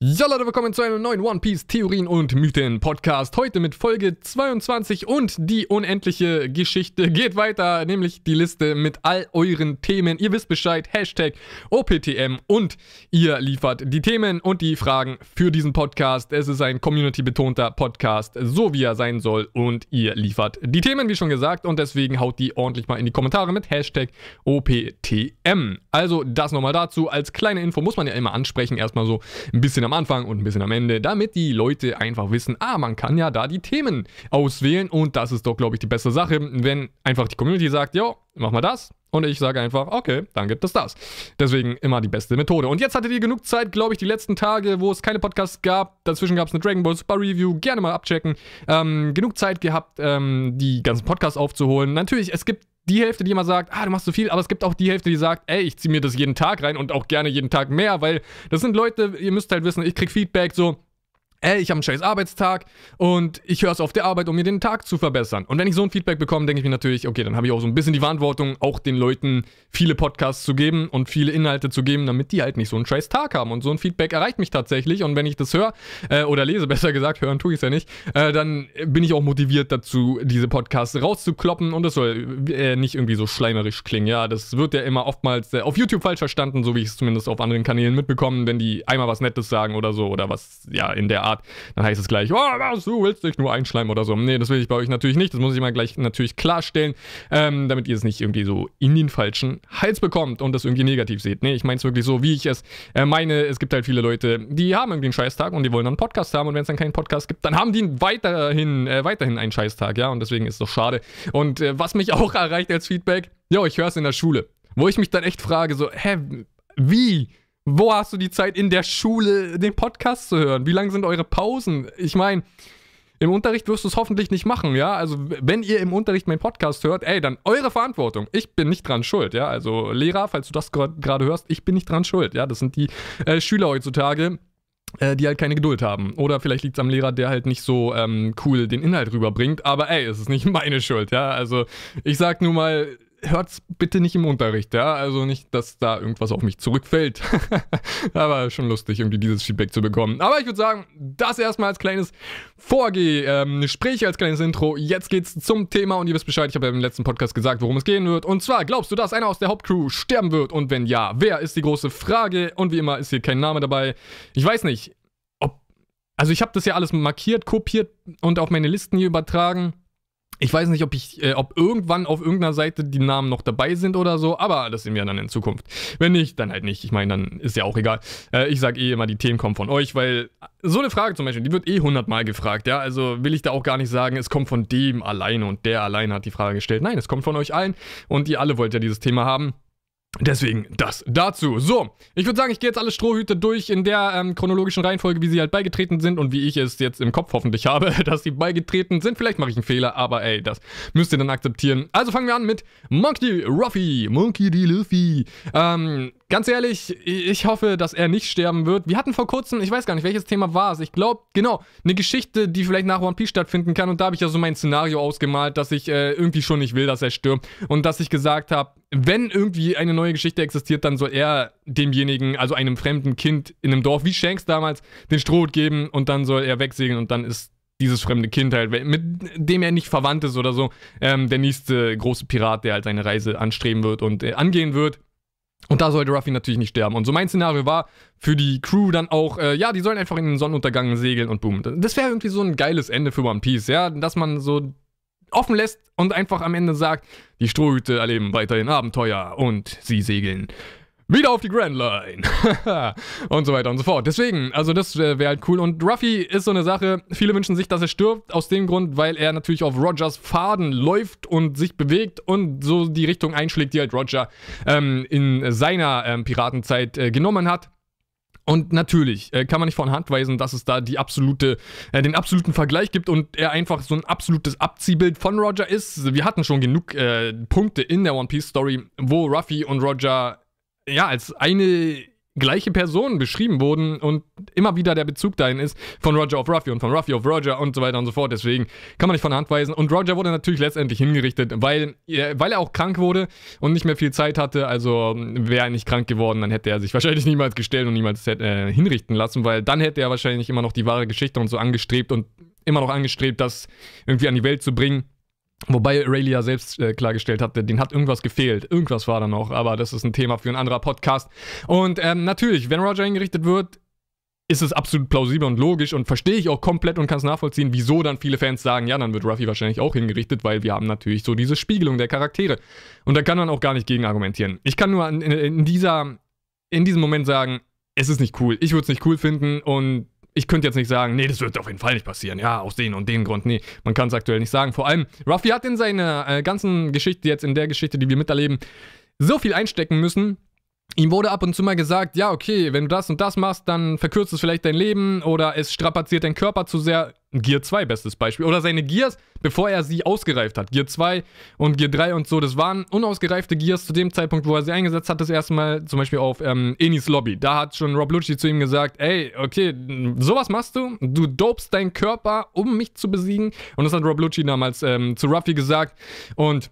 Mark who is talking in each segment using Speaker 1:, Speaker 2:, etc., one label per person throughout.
Speaker 1: Ja Leute, willkommen zu einem neuen One Piece Theorien und Mythen Podcast. Heute mit Folge 22 und die unendliche Geschichte geht weiter, nämlich die Liste mit all euren Themen. Ihr wisst Bescheid, Hashtag OPTM und ihr liefert die Themen und die Fragen für diesen Podcast. Es ist ein community-betonter Podcast, so wie er sein soll und ihr liefert die Themen, wie schon gesagt und deswegen haut die ordentlich mal in die Kommentare mit Hashtag OPTM. Also das nochmal dazu, als kleine Info muss man ja immer ansprechen, erstmal so ein bisschen am Anfang und ein bisschen am Ende, damit die Leute einfach wissen, ah, man kann ja da die Themen auswählen und das ist doch, glaube ich, die beste Sache, wenn einfach die Community sagt, ja, mach mal das und ich sage einfach, okay, dann gibt es das. Deswegen immer die beste Methode. Und jetzt hattet ihr genug Zeit, glaube ich, die letzten Tage, wo es keine Podcasts gab. Dazwischen gab es eine Dragon Ball Super Review. Gerne mal abchecken. Ähm, genug Zeit gehabt, ähm, die ganzen Podcasts aufzuholen. Natürlich, es gibt die Hälfte, die immer sagt, ah, du machst zu viel, aber es gibt auch die Hälfte, die sagt, ey, ich ziehe mir das jeden Tag rein und auch gerne jeden Tag mehr, weil das sind Leute, ihr müsst halt wissen, ich krieg Feedback so, ey, ich habe einen scheiß Arbeitstag und ich höre es auf der Arbeit, um mir den Tag zu verbessern. Und wenn ich so ein Feedback bekomme, denke ich mir natürlich, okay, dann habe ich auch so ein bisschen die Verantwortung, auch den Leuten viele Podcasts zu geben und viele Inhalte zu geben, damit die halt nicht so einen scheiß Tag haben. Und so ein Feedback erreicht mich tatsächlich. Und wenn ich das höre, äh, oder lese, besser gesagt, hören tue ich es ja nicht, äh, dann bin ich auch motiviert dazu, diese Podcasts rauszukloppen. Und das soll äh, nicht irgendwie so schleimerisch klingen. Ja, das wird ja immer oftmals äh, auf YouTube falsch verstanden, so wie ich es zumindest auf anderen Kanälen mitbekomme, wenn die einmal was Nettes sagen oder so oder was, ja, in der Art, dann heißt es gleich, oh, was, du willst dich nur einschleimen oder so. Nee, das will ich bei euch natürlich nicht. Das muss ich mal gleich natürlich klarstellen, ähm, damit ihr es nicht irgendwie so in den falschen Hals bekommt und das irgendwie negativ seht. Nee, ich meine es wirklich so, wie ich es äh, meine. Es gibt halt viele Leute, die haben irgendwie einen Scheißtag und die wollen dann einen Podcast haben und wenn es dann keinen Podcast gibt, dann haben die weiterhin, äh, weiterhin einen Scheißtag, ja, und deswegen ist es doch schade. Und äh, was mich auch erreicht als Feedback, jo, ich höre es in der Schule, wo ich mich dann echt frage, so, hä, wie? Wo hast du die Zeit in der Schule, den Podcast zu hören? Wie lang sind eure Pausen? Ich meine, im Unterricht wirst du es hoffentlich nicht machen, ja? Also, wenn ihr im Unterricht meinen Podcast hört, ey, dann eure Verantwortung. Ich bin nicht dran schuld, ja? Also, Lehrer, falls du das gerade hörst, ich bin nicht dran schuld, ja? Das sind die äh, Schüler heutzutage, äh, die halt keine Geduld haben. Oder vielleicht liegt es am Lehrer, der halt nicht so ähm, cool den Inhalt rüberbringt. Aber ey, es ist nicht meine Schuld, ja? Also, ich sag nur mal, hört's bitte nicht im Unterricht, ja. Also nicht, dass da irgendwas auf mich zurückfällt. Aber schon lustig, irgendwie dieses Feedback zu bekommen. Aber ich würde sagen, das erstmal als kleines Vorgeh, ähm, Sprich als kleines Intro. Jetzt geht's zum Thema und ihr wisst Bescheid, ich habe ja im letzten Podcast gesagt, worum es gehen wird. Und zwar, glaubst du, dass einer aus der Hauptcrew sterben wird? Und wenn ja, wer ist die große Frage? Und wie immer ist hier kein Name dabei. Ich weiß nicht, ob. Also ich habe das ja alles markiert, kopiert und auf meine Listen hier übertragen. Ich weiß nicht, ob ich, äh, ob irgendwann auf irgendeiner Seite die Namen noch dabei sind oder so, aber das sehen wir dann in Zukunft. Wenn nicht, dann halt nicht. Ich meine, dann ist ja auch egal. Äh, ich sage eh immer, die Themen kommen von euch, weil so eine Frage zum Beispiel, die wird eh hundertmal gefragt, ja. Also will ich da auch gar nicht sagen, es kommt von dem alleine und der alleine hat die Frage gestellt. Nein, es kommt von euch allen und ihr alle wollt ja dieses Thema haben. Deswegen das dazu. So, ich würde sagen, ich gehe jetzt alle Strohhüte durch in der ähm, chronologischen Reihenfolge, wie sie halt beigetreten sind und wie ich es jetzt im Kopf hoffentlich habe, dass sie beigetreten sind. Vielleicht mache ich einen Fehler, aber ey, das müsst ihr dann akzeptieren. Also fangen wir an mit Monkey Ruffy. Monkey D. Luffy. Ähm, Ganz ehrlich, ich hoffe, dass er nicht sterben wird. Wir hatten vor kurzem, ich weiß gar nicht, welches Thema war es. Ich glaube, genau, eine Geschichte, die vielleicht nach One Piece stattfinden kann. Und da habe ich ja so mein Szenario ausgemalt, dass ich äh, irgendwie schon nicht will, dass er stirbt. Und dass ich gesagt habe, wenn irgendwie eine neue Geschichte existiert, dann soll er demjenigen, also einem fremden Kind in einem Dorf wie Shanks damals, den Strohhut geben und dann soll er wegsegeln und dann ist dieses fremde Kind halt, mit dem er nicht verwandt ist oder so, ähm, der nächste große Pirat, der halt seine Reise anstreben wird und äh, angehen wird. Und da sollte Ruffy natürlich nicht sterben. Und so mein Szenario war für die Crew dann auch, äh, ja, die sollen einfach in den Sonnenuntergang segeln und boom. Das wäre irgendwie so ein geiles Ende für One Piece, ja, dass man so offen lässt und einfach am Ende sagt, die Strohhüte erleben weiterhin Abenteuer und sie segeln wieder auf die Grand Line. und so weiter und so fort. Deswegen, also das wäre wär halt cool. Und Ruffy ist so eine Sache, viele wünschen sich, dass er stirbt, aus dem Grund, weil er natürlich auf Rogers Faden läuft und sich bewegt und so die Richtung einschlägt, die halt Roger ähm, in seiner ähm, Piratenzeit äh, genommen hat. Und natürlich äh, kann man nicht von Hand weisen, dass es da die absolute, äh, den absoluten Vergleich gibt und er einfach so ein absolutes Abziehbild von Roger ist. Wir hatten schon genug äh, Punkte in der One Piece Story, wo Ruffy und Roger ja, als eine gleiche Person beschrieben wurden und immer wieder der Bezug dahin ist, von Roger auf Ruffy und von Ruffy auf Roger und so weiter und so fort. Deswegen kann man nicht von der Hand weisen. Und Roger wurde natürlich letztendlich hingerichtet, weil, weil er auch krank wurde und nicht mehr viel Zeit hatte. Also wäre er nicht krank geworden, dann hätte er sich wahrscheinlich niemals gestellt und niemals äh, hinrichten lassen, weil dann hätte er wahrscheinlich immer noch die wahre Geschichte und so angestrebt und immer noch angestrebt, das irgendwie an die Welt zu bringen. Wobei Rayleigh ja selbst äh, klargestellt hatte, den hat irgendwas gefehlt. Irgendwas war da noch, aber das ist ein Thema für ein anderer Podcast. Und ähm, natürlich, wenn Roger hingerichtet wird, ist es absolut plausibel und logisch und verstehe ich auch komplett und kann es nachvollziehen, wieso dann viele Fans sagen, ja, dann wird Ruffy wahrscheinlich auch hingerichtet, weil wir haben natürlich so diese Spiegelung der Charaktere. Und da kann man auch gar nicht gegen argumentieren. Ich kann nur in, in, dieser, in diesem Moment sagen, es ist nicht cool. Ich würde es nicht cool finden und ich könnte jetzt nicht sagen, nee, das wird auf jeden Fall nicht passieren. Ja, aus den und den Grund. Nee, man kann es aktuell nicht sagen. Vor allem, Ruffy hat in seiner äh, ganzen Geschichte, jetzt in der Geschichte, die wir miterleben, so viel einstecken müssen, Ihm wurde ab und zu mal gesagt, ja, okay, wenn du das und das machst, dann verkürzt es vielleicht dein Leben oder es strapaziert deinen Körper zu sehr. Gear 2, bestes Beispiel. Oder seine Gears, bevor er sie ausgereift hat. Gear 2 und Gear 3 und so, das waren unausgereifte Gears zu dem Zeitpunkt, wo er sie eingesetzt hat, das erste Mal zum Beispiel auf ähm, Enis Lobby. Da hat schon Rob Lucci zu ihm gesagt, ey, okay, sowas machst du, du dopst deinen Körper, um mich zu besiegen. Und das hat Rob Lucci damals ähm, zu Ruffy gesagt. Und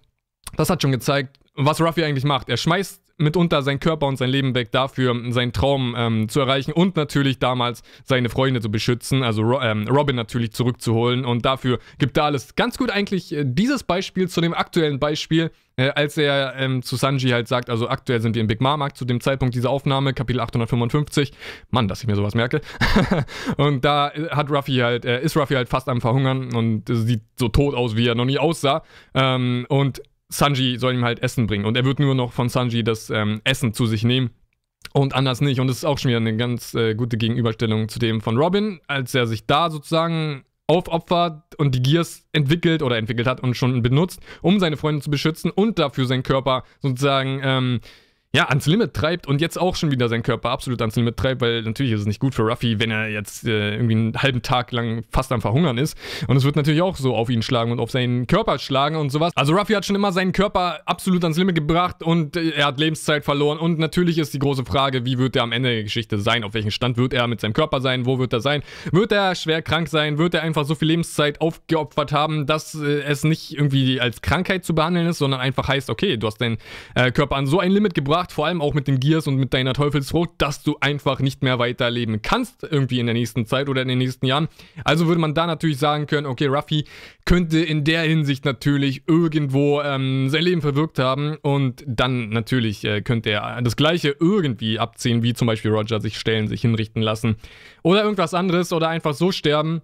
Speaker 1: das hat schon gezeigt, was Ruffy eigentlich macht. Er schmeißt mitunter sein Körper und sein Leben weg dafür, seinen Traum ähm, zu erreichen und natürlich damals seine Freunde zu beschützen, also Ro ähm, Robin natürlich zurückzuholen. Und dafür gibt er alles ganz gut eigentlich äh, dieses Beispiel zu dem aktuellen Beispiel, äh, als er ähm, zu Sanji halt sagt, also aktuell sind wir im Big Mom zu dem Zeitpunkt dieser Aufnahme, Kapitel 855. Mann, dass ich mir sowas merke. und da äh, hat Ruffy halt, äh, ist Ruffy halt fast am Verhungern und sieht so tot aus, wie er noch nie aussah. Ähm, und Sanji soll ihm halt Essen bringen. Und er wird nur noch von Sanji das ähm, Essen zu sich nehmen. Und anders nicht. Und das ist auch schon wieder eine ganz äh, gute Gegenüberstellung zu dem von Robin, als er sich da sozusagen aufopfert und die Gears entwickelt oder entwickelt hat und schon benutzt, um seine Freunde zu beschützen und dafür seinen Körper sozusagen ähm, ja, ans Limit treibt und jetzt auch schon wieder seinen Körper absolut ans Limit treibt, weil natürlich ist es nicht gut für Ruffy, wenn er jetzt äh, irgendwie einen halben Tag lang fast am Verhungern ist. Und es wird natürlich auch so auf ihn schlagen und auf seinen Körper schlagen und sowas. Also Ruffy hat schon immer seinen Körper absolut ans Limit gebracht und äh, er hat Lebenszeit verloren. Und natürlich ist die große Frage, wie wird er am Ende der Geschichte sein? Auf welchem Stand wird er mit seinem Körper sein? Wo wird er sein? Wird er schwer krank sein? Wird er einfach so viel Lebenszeit aufgeopfert haben, dass äh, es nicht irgendwie als Krankheit zu behandeln ist, sondern einfach heißt, okay, du hast deinen äh, Körper an so ein Limit gebracht, gebracht, vor allem auch mit den Gears und mit deiner Teufelsfrucht, dass du einfach nicht mehr weiterleben kannst, irgendwie in der nächsten Zeit oder in den nächsten Jahren. Also würde man da natürlich sagen können, okay, Ruffy könnte in der Hinsicht natürlich irgendwo ähm, sein Leben verwirkt haben und dann natürlich äh, könnte er das Gleiche irgendwie abziehen, wie zum Beispiel Roger sich stellen, sich hinrichten lassen oder irgendwas anderes oder einfach so sterben.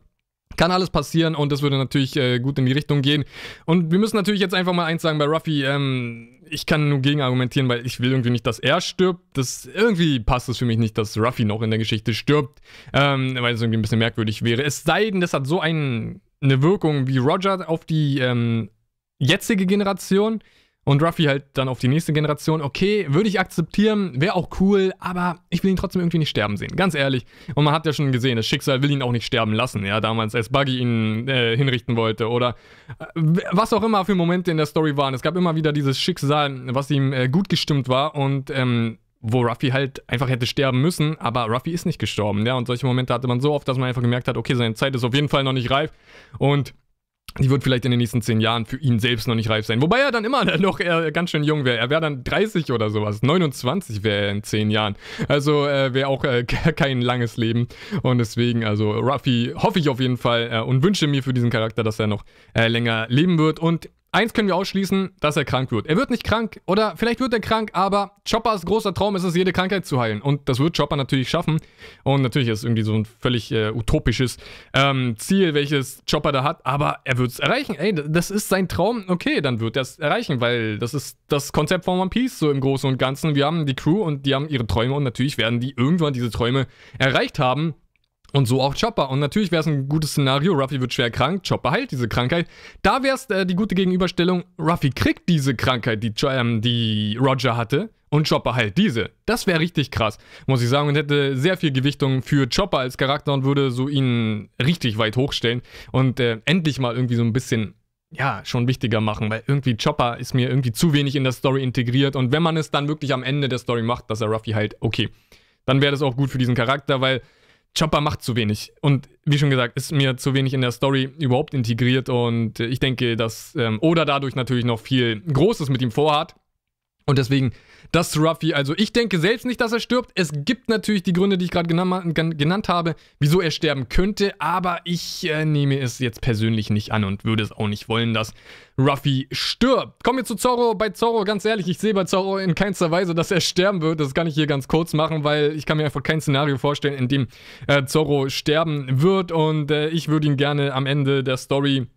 Speaker 1: Kann alles passieren und das würde natürlich äh, gut in die Richtung gehen. Und wir müssen natürlich jetzt einfach mal eins sagen bei Ruffy. Ähm, ich kann nur gegen argumentieren, weil ich will irgendwie nicht, dass er stirbt. Das, irgendwie passt es für mich nicht, dass Ruffy noch in der Geschichte stirbt, ähm, weil es irgendwie ein bisschen merkwürdig wäre. Es sei denn, das hat so ein, eine Wirkung wie Roger auf die ähm, jetzige Generation und Ruffy halt dann auf die nächste Generation. Okay, würde ich akzeptieren, wäre auch cool, aber ich will ihn trotzdem irgendwie nicht sterben sehen, ganz ehrlich. Und man hat ja schon gesehen, das Schicksal will ihn auch nicht sterben lassen, ja, damals, als Buggy ihn äh, hinrichten wollte oder äh, was auch immer für Momente in der Story waren. Es gab immer wieder dieses Schicksal, was ihm äh, gut gestimmt war und ähm, wo Ruffy halt einfach hätte sterben müssen, aber Ruffy ist nicht gestorben, ja, und solche Momente hatte man so oft, dass man einfach gemerkt hat, okay, seine Zeit ist auf jeden Fall noch nicht reif und die wird vielleicht in den nächsten zehn Jahren für ihn selbst noch nicht reif sein. Wobei er dann immer noch ganz schön jung wäre. Er wäre dann 30 oder sowas. 29 wäre er in zehn Jahren. Also äh, wäre auch äh, kein langes Leben. Und deswegen, also Ruffy hoffe ich auf jeden Fall äh, und wünsche mir für diesen Charakter, dass er noch äh, länger leben wird. Und Eins können wir ausschließen, dass er krank wird. Er wird nicht krank oder vielleicht wird er krank, aber Choppers großer Traum ist es, jede Krankheit zu heilen. Und das wird Chopper natürlich schaffen. Und natürlich ist es irgendwie so ein völlig äh, utopisches ähm, Ziel, welches Chopper da hat, aber er wird es erreichen. Ey, das ist sein Traum. Okay, dann wird er es erreichen, weil das ist das Konzept von One Piece so im Großen und Ganzen. Wir haben die Crew und die haben ihre Träume und natürlich werden die irgendwann diese Träume erreicht haben. Und so auch Chopper. Und natürlich wäre es ein gutes Szenario. Ruffy wird schwer krank, Chopper heilt diese Krankheit. Da wäre es äh, die gute Gegenüberstellung. Ruffy kriegt diese Krankheit, die, ähm, die Roger hatte. Und Chopper heilt diese. Das wäre richtig krass, muss ich sagen. Und hätte sehr viel Gewichtung für Chopper als Charakter und würde so ihn richtig weit hochstellen. Und äh, endlich mal irgendwie so ein bisschen ja, schon wichtiger machen, weil irgendwie Chopper ist mir irgendwie zu wenig in der Story integriert und wenn man es dann wirklich am Ende der Story macht, dass er Ruffy halt, okay, dann wäre das auch gut für diesen Charakter, weil Chopper macht zu wenig. Und wie schon gesagt, ist mir zu wenig in der Story überhaupt integriert. Und ich denke, dass ähm, Oda dadurch natürlich noch viel Großes mit ihm vorhat. Und deswegen das zu Ruffy. Also ich denke selbst nicht, dass er stirbt. Es gibt natürlich die Gründe, die ich gerade genannt, genannt, habe, wieso er sterben könnte. Aber ich äh, nehme es jetzt persönlich nicht an und würde es auch nicht wollen, dass Ruffy stirbt. Kommen wir zu Zorro. Bei Zorro, ganz ehrlich, ich sehe bei Zorro in keinster Weise, dass er sterben wird. Das kann ich hier ganz kurz machen, weil ich kann mir einfach kein Szenario vorstellen, in dem äh, Zorro sterben wird. Und äh, ich würde ihn gerne am Ende der Story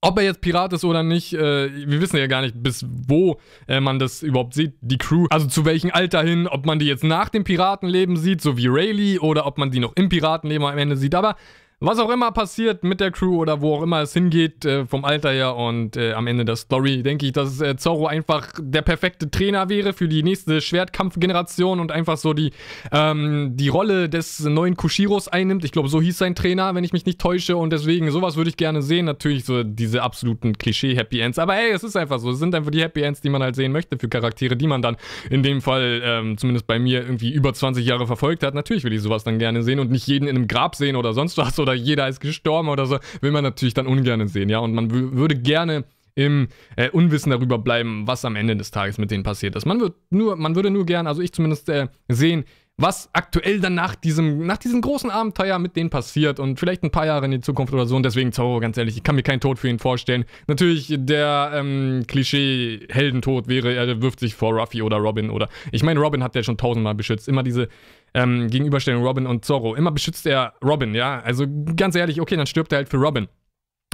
Speaker 1: ob er jetzt Pirat ist oder nicht, äh, wir wissen ja gar nicht, bis wo äh, man das überhaupt sieht, die Crew. Also zu welchem Alter hin, ob man die jetzt nach dem Piratenleben sieht, so wie Rayleigh, oder ob man die noch im Piratenleben am Ende sieht. Aber was auch immer passiert mit der Crew oder wo auch immer es hingeht, äh, vom Alter her und äh, am Ende der Story, denke ich, dass äh, Zorro einfach der perfekte Trainer wäre für die nächste Schwertkampfgeneration und einfach so die, ähm, die Rolle des neuen Kushiros einnimmt. Ich glaube, so hieß sein Trainer, wenn ich mich nicht täusche. Und deswegen, sowas würde ich gerne sehen. Natürlich so diese absoluten Klischee-Happy Ends. Aber hey, es ist einfach so. Es sind einfach die Happy Ends, die man halt sehen möchte für Charaktere, die man dann in dem Fall, ähm, zumindest bei mir, irgendwie über 20 Jahre verfolgt hat. Natürlich will ich sowas dann gerne sehen und nicht jeden in einem Grab sehen oder sonst was. Oder oder jeder ist gestorben oder so, will man natürlich dann ungern sehen, ja. Und man würde gerne im äh, Unwissen darüber bleiben, was am Ende des Tages mit denen passiert ist. Man, wird nur, man würde nur gern, also ich zumindest, äh, sehen, was aktuell dann nach diesem, nach diesem großen Abenteuer mit denen passiert und vielleicht ein paar Jahre in die Zukunft oder so. Und deswegen, Zorro, ganz ehrlich, ich kann mir keinen Tod für ihn vorstellen. Natürlich, der ähm, Klischee-Heldentod wäre, er wirft sich vor Ruffy oder Robin oder. Ich meine, Robin hat ja schon tausendmal beschützt. Immer diese ähm, Gegenüberstellung Robin und Zorro. Immer beschützt er Robin, ja. Also ganz ehrlich, okay, dann stirbt er halt für Robin.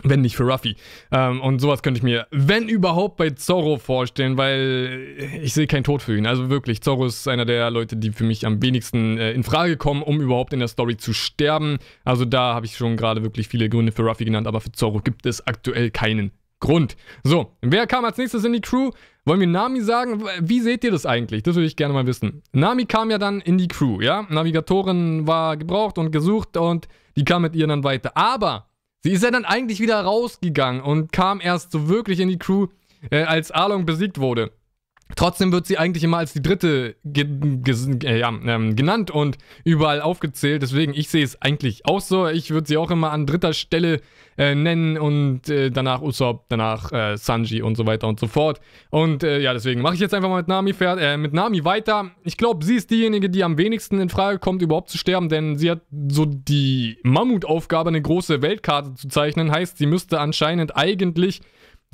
Speaker 1: Wenn nicht für Ruffy. Ähm, und sowas könnte ich mir, wenn überhaupt, bei Zorro vorstellen, weil ich sehe keinen Tod für ihn. Also wirklich, Zorro ist einer der Leute, die für mich am wenigsten äh, in Frage kommen, um überhaupt in der Story zu sterben. Also da habe ich schon gerade wirklich viele Gründe für Ruffy genannt, aber für Zorro gibt es aktuell keinen Grund. So, wer kam als nächstes in die Crew? Wollen wir Nami sagen? Wie seht ihr das eigentlich? Das würde ich gerne mal wissen. Nami kam ja dann in die Crew, ja? Navigatorin war gebraucht und gesucht und die kam mit ihr dann weiter. Aber Sie ist ja dann eigentlich wieder rausgegangen und kam erst so wirklich in die Crew, äh, als Arlong besiegt wurde. Trotzdem wird sie eigentlich immer als die dritte ge äh, ja, ähm, genannt und überall aufgezählt. Deswegen, ich sehe es eigentlich auch so. Ich würde sie auch immer an dritter Stelle äh, nennen und äh, danach Usopp, danach äh, Sanji und so weiter und so fort. Und äh, ja, deswegen mache ich jetzt einfach mal mit Nami, äh, mit Nami weiter. Ich glaube, sie ist diejenige, die am wenigsten in Frage kommt, überhaupt zu sterben, denn sie hat so die Mammutaufgabe, eine große Weltkarte zu zeichnen. Heißt, sie müsste anscheinend eigentlich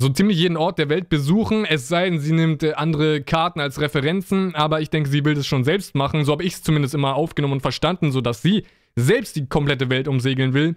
Speaker 1: so ziemlich jeden Ort der Welt besuchen, es sei denn, sie nimmt äh, andere Karten als Referenzen, aber ich denke, sie will das schon selbst machen. So habe ich es zumindest immer aufgenommen und verstanden, sodass sie selbst die komplette Welt umsegeln will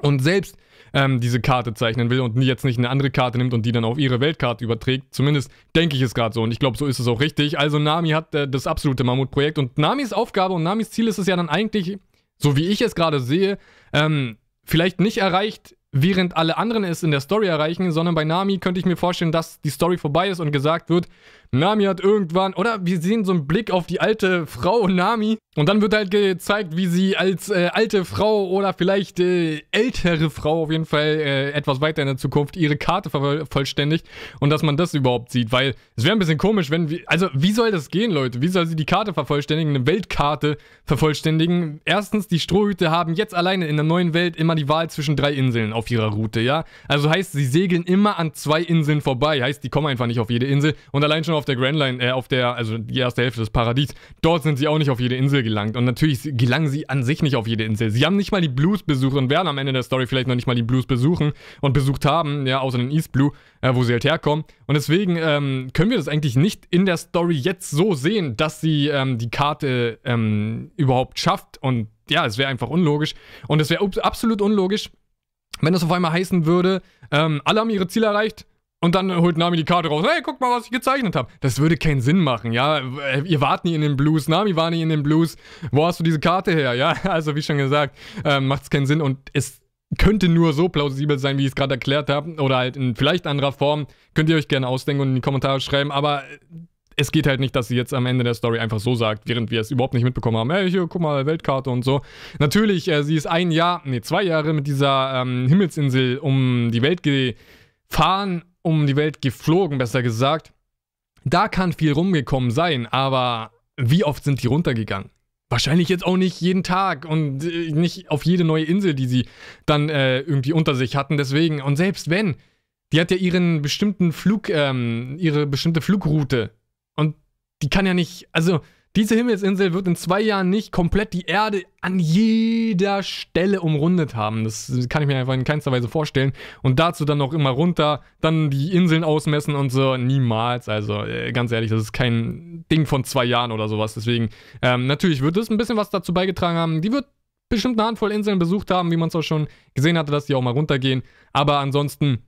Speaker 1: und selbst ähm, diese Karte zeichnen will und jetzt nicht eine andere Karte nimmt und die dann auf ihre Weltkarte überträgt. Zumindest denke ich es gerade so und ich glaube, so ist es auch richtig. Also Nami hat äh, das absolute Mammutprojekt und Namis Aufgabe und Namis Ziel ist es ja dann eigentlich, so wie ich es gerade sehe, ähm, vielleicht nicht erreicht während alle anderen es in der Story erreichen, sondern bei Nami könnte ich mir vorstellen, dass die Story vorbei ist und gesagt wird, Nami hat irgendwann, oder wir sehen so einen Blick auf die alte Frau Nami und dann wird halt gezeigt, wie sie als äh, alte Frau oder vielleicht äh, ältere Frau auf jeden Fall äh, etwas weiter in der Zukunft ihre Karte vervollständigt und dass man das überhaupt sieht, weil es wäre ein bisschen komisch, wenn wir, also wie soll das gehen, Leute? Wie soll sie die Karte vervollständigen, eine Weltkarte vervollständigen? Erstens, die Strohhüte haben jetzt alleine in der neuen Welt immer die Wahl zwischen drei Inseln auf ihrer Route, ja? Also heißt, sie segeln immer an zwei Inseln vorbei, heißt, die kommen einfach nicht auf jede Insel und allein schon auf auf der Grand Line, äh, auf der, also die erste Hälfte des Paradies, dort sind sie auch nicht auf jede Insel gelangt. Und natürlich gelangen sie an sich nicht auf jede Insel. Sie haben nicht mal die Blues besucht und werden am Ende der Story vielleicht noch nicht mal die Blues besuchen und besucht haben, ja, außer den East Blue, äh, wo sie halt herkommen. Und deswegen ähm, können wir das eigentlich nicht in der Story jetzt so sehen, dass sie ähm, die Karte ähm, überhaupt schafft. Und ja, es wäre einfach unlogisch. Und es wäre absolut unlogisch, wenn das auf einmal heißen würde, ähm, alle haben ihre Ziele erreicht, und dann holt Nami die Karte raus. Hey, guck mal, was ich gezeichnet habe. Das würde keinen Sinn machen, ja. Ihr wart nie in den Blues. Nami war nie in den Blues. Wo hast du diese Karte her? Ja, also wie schon gesagt, ähm, macht es keinen Sinn. Und es könnte nur so plausibel sein, wie ich es gerade erklärt habe. Oder halt in vielleicht anderer Form. Könnt ihr euch gerne ausdenken und in die Kommentare schreiben. Aber es geht halt nicht, dass sie jetzt am Ende der Story einfach so sagt, während wir es überhaupt nicht mitbekommen haben. Hey, hier, guck mal, Weltkarte und so. Natürlich, äh, sie ist ein Jahr, nee, zwei Jahre mit dieser ähm, Himmelsinsel um die Welt gefahren um die Welt geflogen, besser gesagt. Da kann viel rumgekommen sein, aber wie oft sind die runtergegangen? wahrscheinlich jetzt auch nicht jeden Tag und äh, nicht auf jede neue Insel, die sie dann äh, irgendwie unter sich hatten. Deswegen, und selbst wenn, die hat ja ihren bestimmten Flug, ähm, ihre bestimmte Flugroute. Und die kann ja nicht, also diese Himmelsinsel wird in zwei Jahren nicht komplett die Erde an jeder Stelle umrundet haben. Das kann ich mir einfach in keinster Weise vorstellen. Und dazu dann noch immer runter, dann die Inseln ausmessen und so. Niemals. Also äh, ganz ehrlich, das ist kein Ding von zwei Jahren oder sowas. Deswegen, ähm, natürlich wird es ein bisschen was dazu beigetragen haben. Die wird bestimmt eine Handvoll Inseln besucht haben, wie man es auch schon gesehen hatte, dass die auch mal runtergehen. Aber ansonsten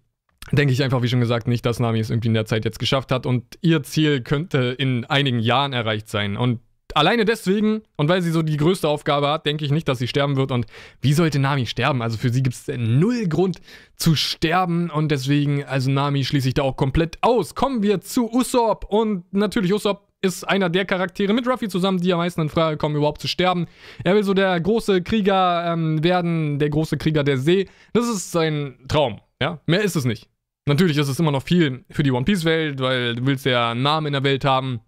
Speaker 1: denke ich einfach, wie schon gesagt, nicht, dass Nami es irgendwie in der Zeit jetzt geschafft hat und ihr Ziel könnte in einigen Jahren erreicht sein. Und alleine deswegen und weil sie so die größte Aufgabe hat, denke ich nicht, dass sie sterben wird. Und wie sollte Nami sterben? Also für sie gibt es null Grund zu sterben und deswegen, also Nami schließe ich da auch komplett aus. Kommen wir zu Usopp und natürlich Usopp ist einer der Charaktere mit Ruffy zusammen, die am meisten in Frage kommen, überhaupt zu sterben. Er will so der große Krieger ähm, werden, der große Krieger der See. Das ist sein Traum, ja? Mehr ist es nicht. Natürlich ist es immer noch viel für die One Piece-Welt, weil du willst ja einen Namen in der Welt haben.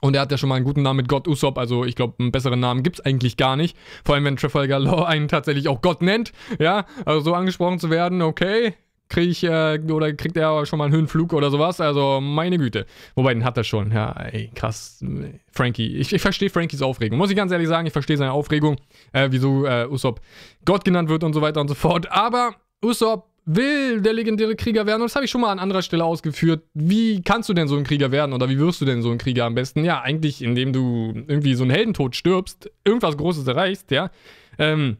Speaker 1: Und er hat ja schon mal einen guten Namen mit Gott Usopp, also ich glaube, einen besseren Namen gibt es eigentlich gar nicht. Vor allem, wenn Trafalgar Law einen tatsächlich auch Gott nennt, ja, also so angesprochen zu werden, okay, kriege ich, äh, oder kriegt er schon mal einen Höhenflug oder sowas, also meine Güte. Wobei, den hat er schon, ja, ey, krass, Frankie, ich, ich verstehe Frankies Aufregung, muss ich ganz ehrlich sagen, ich verstehe seine Aufregung, äh, wieso äh, Usopp Gott genannt wird und so weiter und so fort, aber Usopp will der legendäre Krieger werden? Und das habe ich schon mal an anderer Stelle ausgeführt. Wie kannst du denn so ein Krieger werden? Oder wie wirst du denn so ein Krieger am besten? Ja, eigentlich, indem du irgendwie so einen Heldentod stirbst, irgendwas Großes erreichst, ja. Ähm,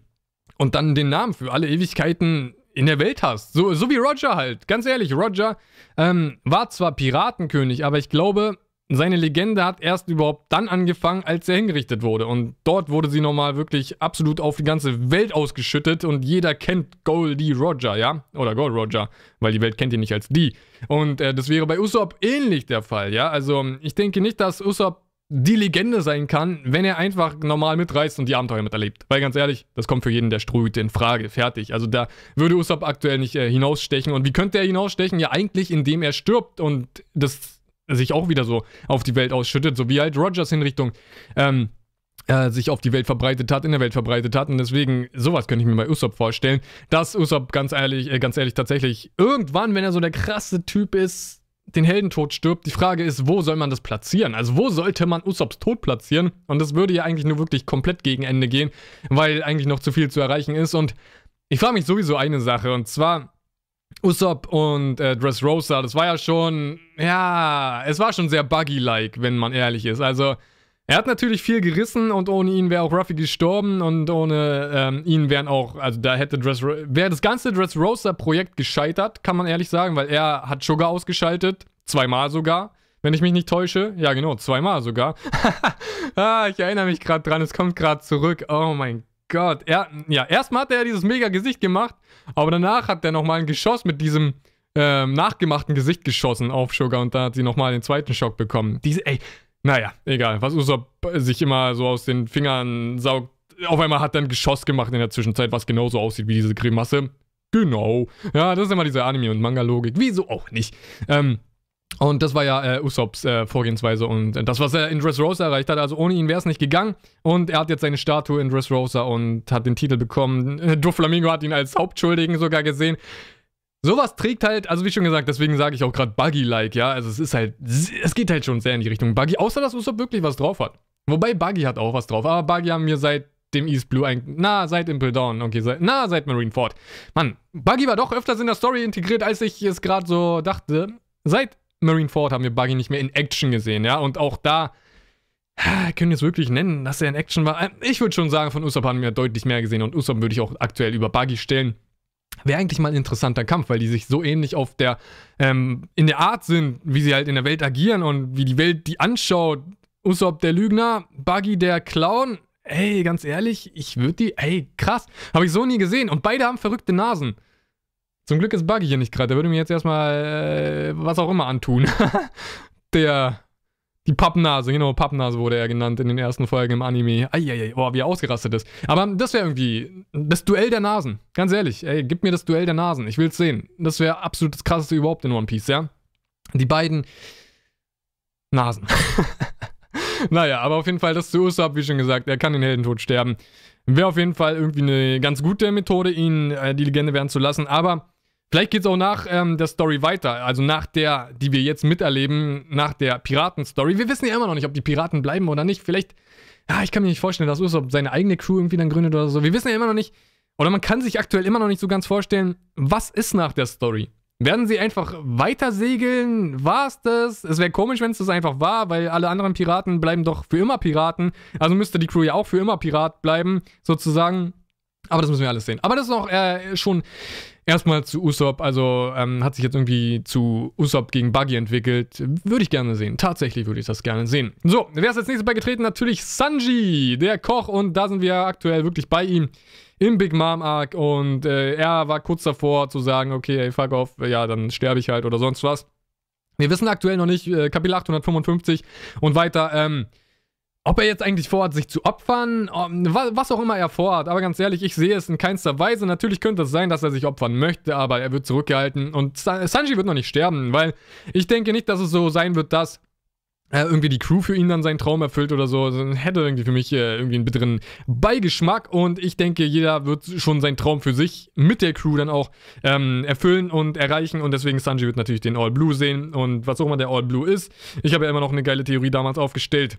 Speaker 1: und dann den Namen für alle Ewigkeiten in der Welt hast. So, so wie Roger halt. Ganz ehrlich, Roger ähm, war zwar Piratenkönig, aber ich glaube, seine Legende hat erst überhaupt dann angefangen, als er hingerichtet wurde. Und dort wurde sie nochmal wirklich absolut auf die ganze Welt ausgeschüttet und jeder kennt Goldie Roger, ja? Oder Gold Roger, weil die Welt kennt ihn nicht als die. Und äh, das wäre bei Usopp ähnlich der Fall, ja? Also ich denke nicht, dass Usopp die Legende sein kann, wenn er einfach normal mitreist und die Abenteuer miterlebt. Weil ganz ehrlich, das kommt für jeden der Strohhüte in Frage. Fertig. Also da würde Usopp aktuell nicht äh, hinausstechen. Und wie könnte er hinausstechen? Ja, eigentlich, indem er stirbt und das sich auch wieder so auf die Welt ausschüttet, so wie halt Rogers Hinrichtung ähm, äh, sich auf die Welt verbreitet hat, in der Welt verbreitet hat. Und deswegen, sowas könnte ich mir bei Usopp vorstellen, dass Usopp ganz ehrlich, äh, ganz ehrlich tatsächlich irgendwann, wenn er so der krasse Typ ist, den Heldentod stirbt. Die Frage ist, wo soll man das platzieren? Also wo sollte man Usopps Tod platzieren? Und das würde ja eigentlich nur wirklich komplett gegen Ende gehen, weil eigentlich noch zu viel zu erreichen ist. Und ich frage mich sowieso eine Sache, und zwar, Usopp und äh, Dressrosa, das war ja schon, ja, es war schon sehr buggy-like, wenn man ehrlich ist. Also, er hat natürlich viel gerissen und ohne ihn wäre auch Ruffy gestorben und ohne ähm, ihn wären auch, also da hätte Dressrosa, wäre das ganze Dressrosa-Projekt gescheitert, kann man ehrlich sagen, weil er hat Sugar ausgeschaltet, zweimal sogar. Wenn ich mich nicht täusche. Ja, genau, zweimal sogar. ah, ich erinnere mich gerade dran, es kommt gerade zurück. Oh mein Gott. Er, ja, erstmal hat er dieses mega Gesicht gemacht, aber danach hat er nochmal ein Geschoss mit diesem ähm, nachgemachten Gesicht geschossen auf Sugar und da hat sie nochmal den zweiten Schock bekommen. Diese, ey, naja, egal, was Usopp sich immer so aus den Fingern saugt. Auf einmal hat er ein Geschoss gemacht in der Zwischenzeit, was genauso aussieht wie diese Grimasse. Genau. Ja, das ist immer diese Anime- und Manga-Logik. Wieso auch nicht? Ähm, und das war ja äh, Usopps äh, Vorgehensweise und das, was er in Dressrosa erreicht hat. Also ohne ihn wäre es nicht gegangen. Und er hat jetzt seine Statue in Dressrosa und hat den Titel bekommen. Äh, hat ihn als Hauptschuldigen sogar gesehen. Sowas trägt halt, also wie schon gesagt, deswegen sage ich auch gerade Buggy-like, ja. Also es ist halt, es geht halt schon sehr in die Richtung Buggy, außer dass Usopp wirklich was drauf hat. Wobei Buggy hat auch was drauf. Aber Buggy haben wir seit dem East Blue eigentlich, na, seit Impel Dawn, okay, seit, na, seit Marineford. Mann, Buggy war doch öfters in der Story integriert, als ich es gerade so dachte. Seit Marineford haben wir Buggy nicht mehr in Action gesehen, ja. Und auch da können wir es wirklich nennen, dass er in Action war. Ähm, ich würde schon sagen, von Usopp haben wir deutlich mehr gesehen und Usopp würde ich auch aktuell über Buggy stellen. Wäre eigentlich mal ein interessanter Kampf, weil die sich so ähnlich auf der, ähm, in der Art sind, wie sie halt in der Welt agieren und wie die Welt die anschaut. Usopp der Lügner, Buggy der Clown. Ey, ganz ehrlich, ich würde die, ey, krass, habe ich so nie gesehen. Und beide haben verrückte Nasen. Zum Glück ist Buggy hier nicht gerade. Der würde mir jetzt erstmal äh, was auch immer antun. der. Die Pappnase, genau, Pappnase wurde er genannt in den ersten Folgen im Anime. Eieiei, boah, wie er ausgerastet ist. Aber das wäre irgendwie das Duell der Nasen. Ganz ehrlich, ey, gib mir das Duell der Nasen. Ich will's sehen. Das wäre absolut das krasseste überhaupt in One Piece, ja? Die beiden Nasen. naja, aber auf jeden Fall, das zu Usopp, wie schon gesagt, er kann den Heldentod sterben. Wäre auf jeden Fall irgendwie eine ganz gute Methode, ihn äh, die Legende werden zu lassen, aber vielleicht geht es auch nach ähm, der Story weiter, also nach der, die wir jetzt miterleben, nach der Piraten-Story. Wir wissen ja immer noch nicht, ob die Piraten bleiben oder nicht. Vielleicht, ja, ich kann mir nicht vorstellen, dass Usopp seine eigene Crew irgendwie dann gründet oder so. Wir wissen ja immer noch nicht, oder man kann sich aktuell immer noch nicht so ganz vorstellen, was ist nach der Story? Werden sie einfach weiter segeln? War es das? Es wäre komisch, wenn es das einfach war, weil alle anderen Piraten bleiben doch für immer Piraten. Also müsste die Crew ja auch für immer Pirat bleiben, sozusagen. Aber das müssen wir alles sehen. Aber das ist auch äh, schon erstmal zu Usopp. Also ähm, hat sich jetzt irgendwie zu Usopp gegen Buggy entwickelt. Würde ich gerne sehen. Tatsächlich würde ich das gerne sehen. So, wer ist als nächstes beigetreten? Natürlich Sanji, der Koch. Und da sind wir aktuell wirklich bei ihm im Big Mom Arc und äh, er war kurz davor zu sagen, okay, ey, fuck off, ja, dann sterbe ich halt oder sonst was. Wir wissen aktuell noch nicht, äh, Kapitel 855 und weiter, ähm, ob er jetzt eigentlich vorhat, sich zu opfern, was auch immer er vorhat. Aber ganz ehrlich, ich sehe es in keinster Weise. Natürlich könnte es sein, dass er sich opfern möchte, aber er wird zurückgehalten. Und Sanji wird noch nicht sterben, weil ich denke nicht, dass es so sein wird, dass äh, irgendwie die Crew für ihn dann seinen Traum erfüllt oder so. Also, hätte irgendwie für mich äh, irgendwie einen bitteren Beigeschmack und ich denke, jeder wird schon seinen Traum für sich mit der Crew dann auch ähm, erfüllen und erreichen und deswegen Sanji wird natürlich den All Blue sehen und was auch immer der All Blue ist. Ich habe ja immer noch eine geile Theorie damals aufgestellt,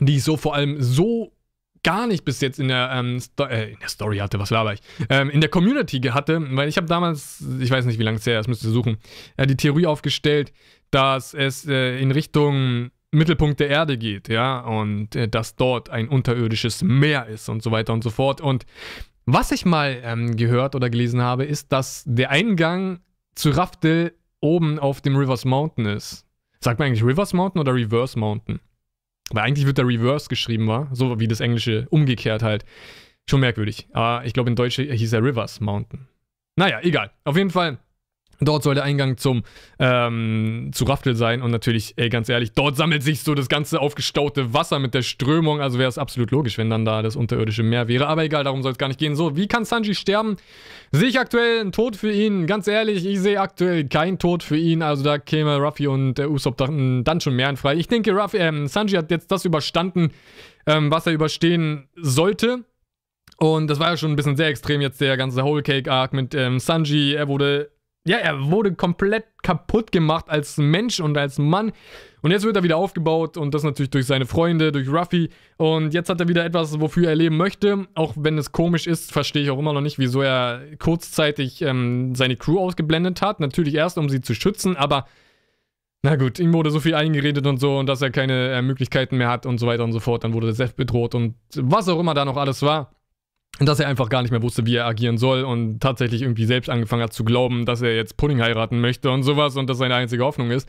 Speaker 1: die ich so vor allem so gar nicht bis jetzt in der, ähm, äh, in der Story hatte, was laber ich, ähm, in der Community hatte, weil ich habe damals, ich weiß nicht, wie lange es her ist, müsst ihr suchen, äh, die Theorie aufgestellt, dass es äh, in Richtung Mittelpunkt der Erde geht, ja, und äh, dass dort ein unterirdisches Meer ist und so weiter und so fort. Und was ich mal ähm, gehört oder gelesen habe, ist, dass der Eingang zu Raftel oben auf dem Rivers Mountain ist. Sagt man eigentlich Rivers Mountain oder Reverse Mountain? Weil eigentlich wird da Reverse geschrieben, war, so wie das Englische umgekehrt halt. Schon merkwürdig. Aber ich glaube, in Deutsch hieß er Rivers Mountain. Naja, egal. Auf jeden Fall Dort soll der Eingang zum ähm, zu Raftel sein und natürlich, ey, ganz ehrlich, dort sammelt sich so das ganze aufgestaute Wasser mit der Strömung. Also wäre es absolut logisch, wenn dann da das unterirdische Meer wäre. Aber egal, darum soll es gar nicht gehen. So, wie kann Sanji sterben? Sehe ich aktuell einen Tod für ihn? Ganz ehrlich, ich sehe aktuell keinen Tod für ihn. Also da käme Ruffy und der Usopp dann, schon mehr frei. Ich denke, Ruffy, ähm, Sanji hat jetzt das überstanden, ähm, was er überstehen sollte. Und das war ja schon ein bisschen sehr extrem jetzt, der ganze Whole Cake Arc mit ähm, Sanji. Er wurde ja, er wurde komplett kaputt gemacht als Mensch und als Mann. Und jetzt wird er wieder aufgebaut und das natürlich durch seine Freunde, durch Ruffy. Und jetzt hat er wieder etwas, wofür er leben möchte. Auch wenn es komisch ist, verstehe ich auch immer noch nicht, wieso er kurzzeitig ähm, seine Crew ausgeblendet hat. Natürlich erst, um sie zu schützen, aber na gut, ihm wurde so viel eingeredet und so und dass er keine äh, Möglichkeiten mehr hat und so weiter und so fort. Dann wurde Seth bedroht und was auch immer da noch alles war dass er einfach gar nicht mehr wusste, wie er agieren soll und tatsächlich irgendwie selbst angefangen hat zu glauben, dass er jetzt Pudding heiraten möchte und sowas und das seine einzige Hoffnung ist.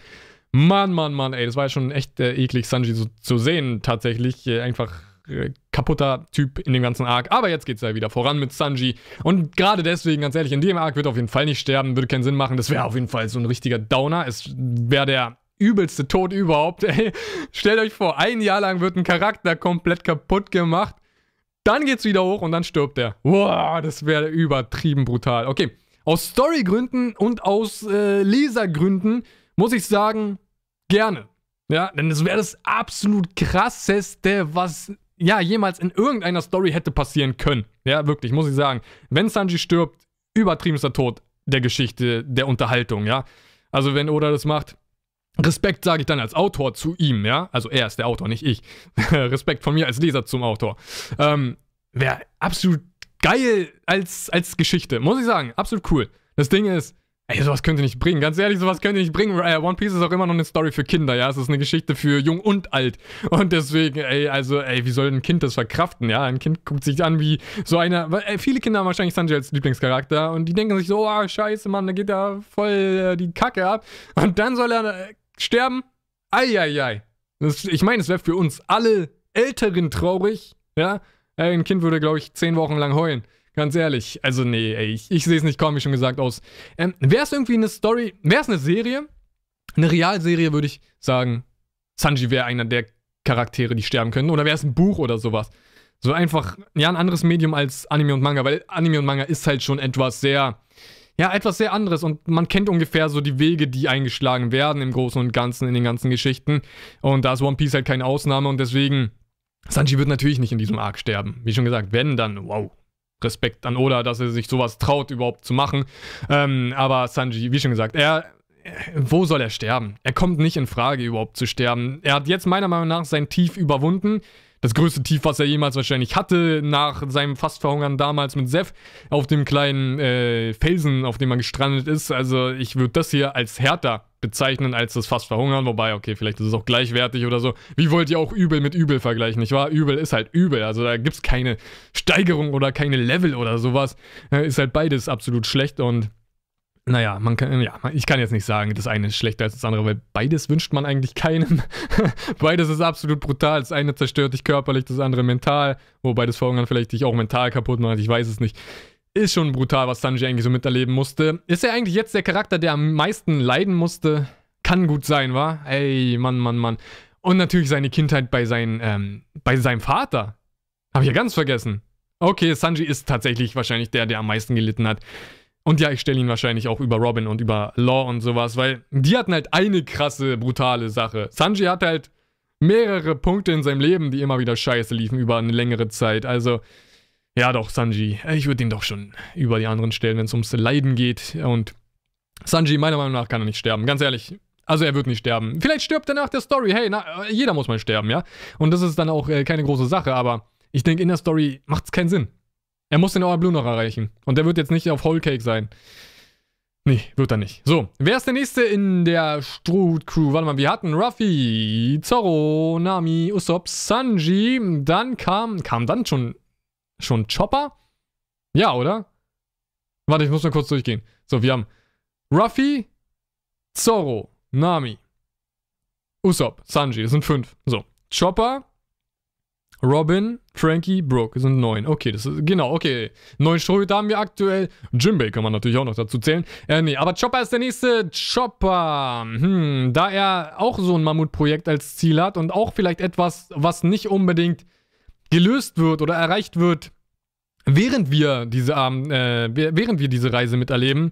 Speaker 1: Mann, Mann, Mann, ey, das war ja schon echt äh, eklig, Sanji so, zu sehen, tatsächlich. Äh, einfach äh, kaputter Typ in dem ganzen Arc. Aber jetzt geht's ja wieder voran mit Sanji. Und gerade deswegen, ganz ehrlich, in dem Arc wird er auf jeden Fall nicht sterben, würde keinen Sinn machen. Das wäre auf jeden Fall so ein richtiger Downer. Es wäre der übelste Tod überhaupt. Ey. Stellt euch vor, ein Jahr lang wird ein Charakter komplett kaputt gemacht dann geht's wieder hoch und dann stirbt er. Wow, das wäre übertrieben brutal. Okay, aus Storygründen und aus äh, Lesergründen muss ich sagen, gerne. Ja, denn das wäre das absolut krasseste, was ja jemals in irgendeiner Story hätte passieren können. Ja, wirklich, muss ich sagen. Wenn Sanji stirbt, übertriebenster Tod der Geschichte, der Unterhaltung, ja. Also wenn Oda das macht, Respekt sage ich dann als Autor zu ihm, ja. Also er ist der Autor, nicht ich. Respekt von mir als Leser zum Autor. Ähm, Wäre absolut geil als, als Geschichte, muss ich sagen. Absolut cool. Das Ding ist, ey, sowas könnt ihr nicht bringen. Ganz ehrlich, sowas könnt ihr nicht bringen. Äh, One Piece ist auch immer noch eine Story für Kinder, ja. Es ist eine Geschichte für jung und alt. Und deswegen, ey, also, ey, wie soll ein Kind das verkraften, ja? Ein Kind guckt sich an wie so einer. Weil, ey, viele Kinder haben wahrscheinlich Sanji als Lieblingscharakter und die denken sich so, oh, scheiße, Mann, da geht ja voll äh, die Kacke ab. Und dann soll er. Äh, sterben? Eieiei. Das, ich meine, es wäre für uns alle Älteren traurig, ja. Ein Kind würde, glaube ich, zehn Wochen lang heulen. Ganz ehrlich. Also, nee, ey, ich, ich sehe es nicht kaum, wie schon gesagt, aus. Ähm, wäre es irgendwie eine Story, wäre es eine Serie? Eine Realserie, würde ich sagen, Sanji wäre einer der Charaktere, die sterben können. Oder wäre es ein Buch oder sowas? So einfach, ja, ein anderes Medium als Anime und Manga, weil Anime und Manga ist halt schon etwas sehr ja, etwas sehr anderes und man kennt ungefähr so die Wege, die eingeschlagen werden im Großen und Ganzen in den ganzen Geschichten. Und da ist One Piece halt keine Ausnahme und deswegen, Sanji wird natürlich nicht in diesem Arc sterben. Wie schon gesagt, wenn, dann wow. Respekt an Oda, dass er sich sowas traut, überhaupt zu machen. Ähm, aber Sanji, wie schon gesagt, er, wo soll er sterben? Er kommt nicht in Frage, überhaupt zu sterben. Er hat jetzt meiner Meinung nach sein Tief überwunden das größte Tief, was er jemals wahrscheinlich hatte, nach seinem fast Verhungern damals mit Seth auf dem kleinen äh, Felsen, auf dem er gestrandet ist. Also ich würde das hier als härter bezeichnen als das fast Verhungern, wobei, okay, vielleicht ist es auch gleichwertig oder so. Wie wollt ihr auch übel mit übel vergleichen, nicht wahr? Übel ist halt übel, also da gibt es keine Steigerung oder keine Level oder sowas. Äh, ist halt beides absolut schlecht und naja, man kann, ja, ich kann jetzt nicht sagen, das eine ist schlechter als das andere, weil beides wünscht man eigentlich keinem. beides ist absolut brutal. Das eine zerstört dich körperlich, das andere mental. Wobei das Verhungern vielleicht dich auch mental kaputt macht, ich weiß es nicht. Ist schon brutal, was Sanji eigentlich so miterleben musste. Ist er eigentlich jetzt der Charakter, der am meisten leiden musste? Kann gut sein, wa? Ey, Mann, Mann, Mann. Und natürlich seine Kindheit bei, sein, ähm, bei seinem Vater. Habe ich ja ganz vergessen. Okay, Sanji ist tatsächlich wahrscheinlich der, der am meisten gelitten hat. Und ja, ich stelle ihn wahrscheinlich auch über Robin und über Law und sowas, weil die hatten halt eine krasse, brutale Sache. Sanji hat halt mehrere Punkte in seinem Leben, die immer wieder scheiße liefen über eine längere Zeit. Also, ja doch, Sanji. Ich würde ihn doch schon über die anderen stellen, wenn es ums Leiden geht. Und Sanji, meiner Meinung nach, kann er nicht sterben. Ganz ehrlich. Also er wird nicht sterben. Vielleicht stirbt er nach der Story. Hey, na, jeder muss mal sterben, ja? Und das ist dann auch äh, keine große Sache, aber ich denke, in der Story macht es keinen Sinn. Er muss den Our Blue noch erreichen. Und der wird jetzt nicht auf Whole Cake sein. Nee, wird er nicht. So, wer ist der nächste in der Stroot Crew? Warte mal, wir hatten Ruffy, Zorro, Nami, Usopp, Sanji. Dann kam, kam dann schon, schon Chopper? Ja, oder? Warte, ich muss mal kurz durchgehen. So, wir haben Ruffy, Zorro, Nami, Usopp, Sanji. Das sind fünf. So, Chopper, Robin, Frankie, Brooke sind neun. Okay, das ist, genau, okay. Neun Torhüter haben wir aktuell. Jimbei kann man natürlich auch noch dazu zählen. Äh, nee, aber Chopper ist der nächste. Chopper. Hm, da er auch so ein Mammutprojekt als Ziel hat und auch vielleicht etwas, was nicht unbedingt gelöst wird oder erreicht wird, während wir diese, äh, während wir diese Reise miterleben.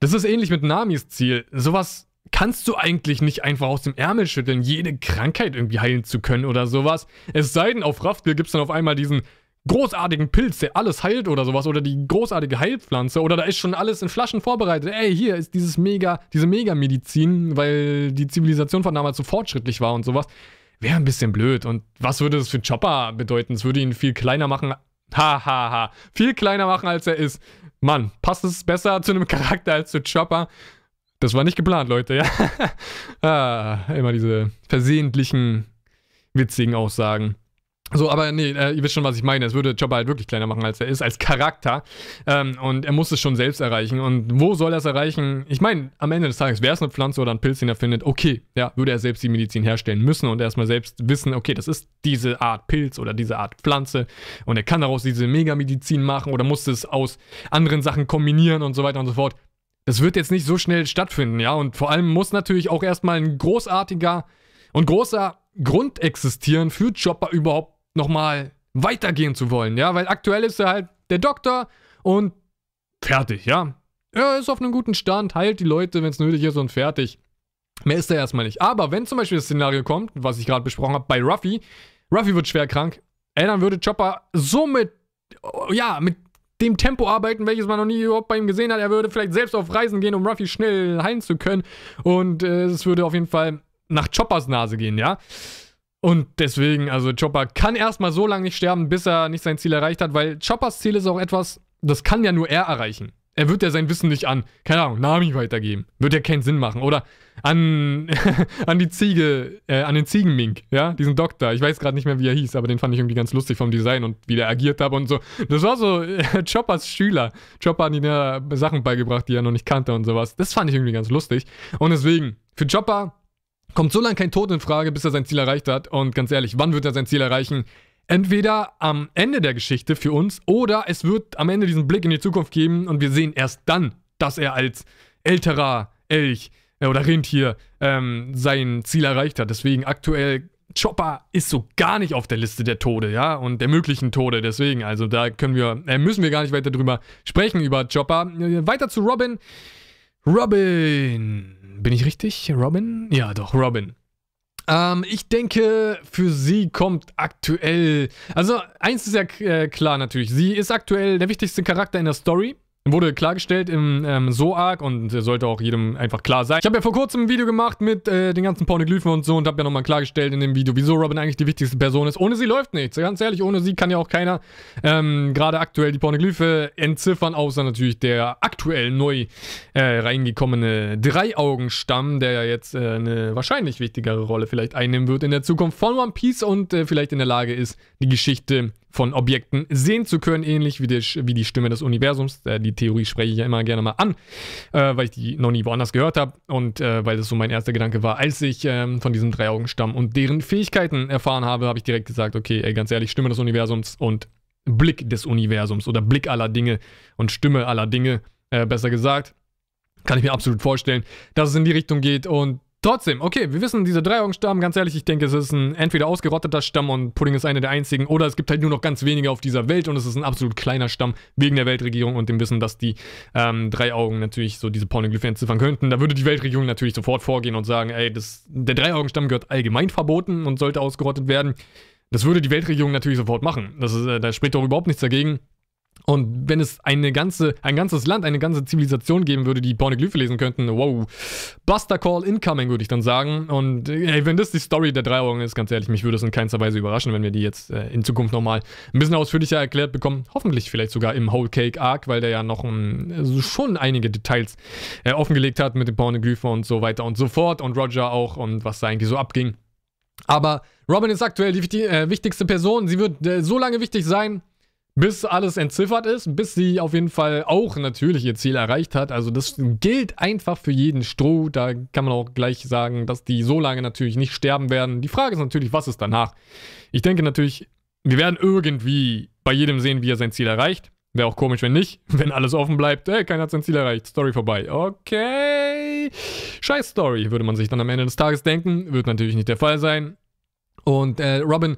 Speaker 1: Das ist ähnlich mit Namis Ziel. Sowas kannst du eigentlich nicht einfach aus dem Ärmel schütteln, jede Krankheit irgendwie heilen zu können oder sowas. Es sei denn, auf Raftel gibt es dann auf einmal diesen großartigen Pilz, der alles heilt oder sowas, oder die großartige Heilpflanze, oder da ist schon alles in Flaschen vorbereitet. Ey, hier ist dieses Mega, diese Mega-Medizin, weil die Zivilisation von damals so fortschrittlich war und sowas. Wäre ein bisschen blöd. Und was würde das für Chopper bedeuten? Es würde ihn viel kleiner machen. Hahaha. Ha, ha. Viel kleiner machen, als er ist. Mann, passt es besser zu einem Charakter als zu Chopper? Das war nicht geplant, Leute, ja. ah, immer diese versehentlichen, witzigen Aussagen. So, aber nee, äh, ihr wisst schon, was ich meine. Es würde Chopper halt wirklich kleiner machen, als er ist, als Charakter. Ähm, und er muss es schon selbst erreichen. Und wo soll er es erreichen? Ich meine, am Ende des Tages, wäre es eine Pflanze oder ein Pilz, den er findet, okay, ja, würde er selbst die Medizin herstellen müssen und erstmal selbst wissen, okay, das ist diese Art Pilz oder diese Art Pflanze. Und er kann daraus diese Megamedizin machen oder muss es aus anderen Sachen kombinieren und so weiter und so fort. Das wird jetzt nicht so schnell stattfinden, ja. Und vor allem muss natürlich auch erstmal ein großartiger und großer Grund existieren für Chopper überhaupt nochmal weitergehen zu wollen, ja. Weil aktuell ist er halt der Doktor und fertig, ja. Er ist auf einem guten Stand, heilt die Leute, wenn es nötig ist und fertig. Mehr ist er erstmal nicht. Aber wenn zum Beispiel das Szenario kommt, was ich gerade besprochen habe, bei Ruffy, Ruffy wird schwer krank, ey, dann würde Chopper somit, ja, mit dem Tempo arbeiten, welches man noch nie überhaupt bei ihm gesehen hat. Er würde vielleicht selbst auf Reisen gehen, um Ruffy schnell heilen zu können. Und äh, es würde auf jeden Fall nach Choppers Nase gehen, ja. Und deswegen, also Chopper kann erstmal so lange nicht sterben, bis er nicht sein Ziel erreicht hat, weil Choppers Ziel ist auch etwas, das kann ja nur er erreichen er wird ja sein Wissen nicht an, keine Ahnung, Nami weitergeben. Wird ja keinen Sinn machen. Oder an, an die Ziege, äh, an den Ziegenmink, ja, diesen Doktor. Ich weiß gerade nicht mehr, wie er hieß, aber den fand ich irgendwie ganz lustig vom Design und wie der agiert hat und so. Das war so äh, Choppers Schüler. Chopper hat ihm ja Sachen beigebracht, die er noch nicht kannte und sowas. Das fand ich irgendwie ganz lustig. Und deswegen, für Chopper kommt so lange kein Tod in Frage, bis er sein Ziel erreicht hat. Und ganz ehrlich, wann wird er sein Ziel erreichen? Entweder am Ende der Geschichte für uns oder es wird am Ende diesen Blick in die Zukunft geben und wir sehen erst dann, dass er als älterer Elch äh, oder Rentier ähm, sein Ziel erreicht hat. Deswegen aktuell Chopper ist so gar nicht auf der Liste der Tode, ja, und der möglichen Tode. Deswegen, also da können wir, äh, müssen wir gar nicht weiter drüber sprechen, über Chopper. Äh, weiter zu Robin. Robin. Bin ich richtig? Robin? Ja, doch, Robin. Ähm, ich denke, für sie kommt aktuell. Also, eins ist ja äh, klar natürlich. Sie ist aktuell der wichtigste Charakter in der Story. Wurde klargestellt im ähm, So-Arc und sollte auch jedem einfach klar sein. Ich habe ja vor kurzem ein Video gemacht mit äh, den ganzen Pornoglyphen und so und habe ja nochmal klargestellt in dem Video, wieso Robin eigentlich die wichtigste Person ist. Ohne sie läuft nichts. Ganz ehrlich, ohne sie kann ja auch keiner ähm, gerade aktuell die Pornoglyphe entziffern, außer natürlich der aktuell neu äh, reingekommene Dreiaugenstamm, der ja jetzt äh, eine wahrscheinlich wichtigere Rolle vielleicht einnehmen wird in der Zukunft von One Piece und äh, vielleicht in der Lage ist, die Geschichte von Objekten sehen zu können, ähnlich wie die, wie die Stimme des Universums. Äh, die Theorie spreche ich ja immer gerne mal an, äh, weil ich die noch nie woanders gehört habe und äh, weil das so mein erster Gedanke war, als ich ähm, von diesem Dreiaugenstamm und deren Fähigkeiten erfahren habe, habe ich direkt gesagt, okay, ey, ganz ehrlich, Stimme des Universums und Blick des Universums oder Blick aller Dinge und Stimme aller Dinge, besser gesagt. Kann ich mir absolut vorstellen, dass es in die Richtung geht und Trotzdem, okay, wir wissen, dieser Dreiaugenstamm, ganz ehrlich, ich denke, es ist ein entweder ausgerotteter Stamm und Pudding ist einer der einzigen, oder es gibt halt nur noch ganz wenige auf dieser Welt und es ist ein absolut kleiner Stamm wegen der Weltregierung und dem Wissen, dass die ähm, Dreiaugen natürlich so diese Pornoglyphen entziffern könnten. Da würde die Weltregierung natürlich sofort vorgehen und sagen, ey, das, der Dreiaugenstamm gehört allgemein verboten und sollte ausgerottet werden. Das würde die Weltregierung natürlich sofort machen. Das ist, äh, da spricht doch überhaupt nichts dagegen. Und wenn es eine ganze, ein ganzes Land, eine ganze Zivilisation geben würde, die Pornoglyphe lesen könnten, wow, Buster Call incoming, würde ich dann sagen. Und ey, wenn das die Story der drei Augen ist, ganz ehrlich, mich würde es in keinster Weise überraschen, wenn wir die jetzt äh, in Zukunft nochmal ein bisschen ausführlicher erklärt bekommen. Hoffentlich vielleicht sogar im Whole Cake Arc, weil der ja noch um, also schon einige Details äh, offengelegt hat mit den Pornoglyphen und so weiter und so fort. Und Roger auch und was da eigentlich so abging. Aber Robin ist aktuell die, die äh, wichtigste Person. Sie wird äh, so lange wichtig sein, bis alles entziffert ist, bis sie auf jeden Fall auch natürlich ihr Ziel erreicht hat. Also das gilt einfach für jeden Stroh. Da kann man auch gleich sagen, dass die so lange natürlich nicht sterben werden. Die Frage ist natürlich, was ist danach? Ich denke natürlich, wir werden irgendwie bei jedem sehen, wie er sein Ziel erreicht. Wäre auch komisch, wenn nicht. Wenn alles offen bleibt, hey, keiner hat sein Ziel erreicht, Story vorbei. Okay. Scheiß Story, würde man sich dann am Ende des Tages denken. Wird natürlich nicht der Fall sein. Und äh, Robin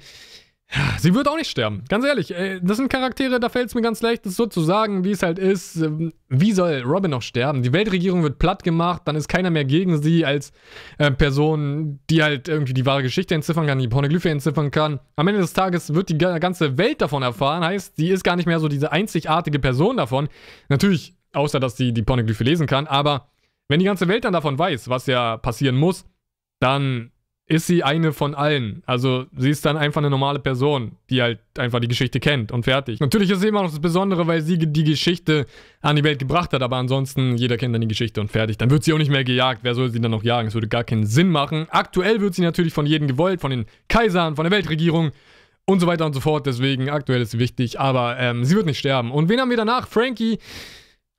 Speaker 1: Sie wird auch nicht sterben. Ganz ehrlich, äh, das sind Charaktere, da fällt es mir ganz leicht, das so zu sagen, wie es halt ist. Ähm, wie soll Robin noch sterben? Die Weltregierung wird platt gemacht, dann ist keiner mehr gegen sie als äh, Person, die halt irgendwie die wahre Geschichte entziffern kann, die Pornoglyphe entziffern kann. Am Ende des Tages wird die ganze Welt davon erfahren, heißt, sie ist gar nicht mehr so diese einzigartige Person davon. Natürlich, außer dass sie die Pornoglyphe lesen kann, aber wenn die ganze Welt dann davon weiß, was ja passieren muss, dann ist sie eine von allen. Also sie ist dann einfach eine normale Person, die halt einfach die Geschichte kennt und fertig. Natürlich ist sie immer noch das Besondere, weil sie die Geschichte an die Welt gebracht hat, aber ansonsten jeder kennt dann die Geschichte und fertig. Dann wird sie auch nicht mehr gejagt. Wer soll sie dann noch jagen? Es würde gar keinen Sinn machen. Aktuell wird sie natürlich von jedem gewollt, von den Kaisern, von der Weltregierung und so weiter und so fort. Deswegen aktuell ist sie wichtig, aber ähm, sie wird nicht sterben. Und wen haben wir danach? Frankie.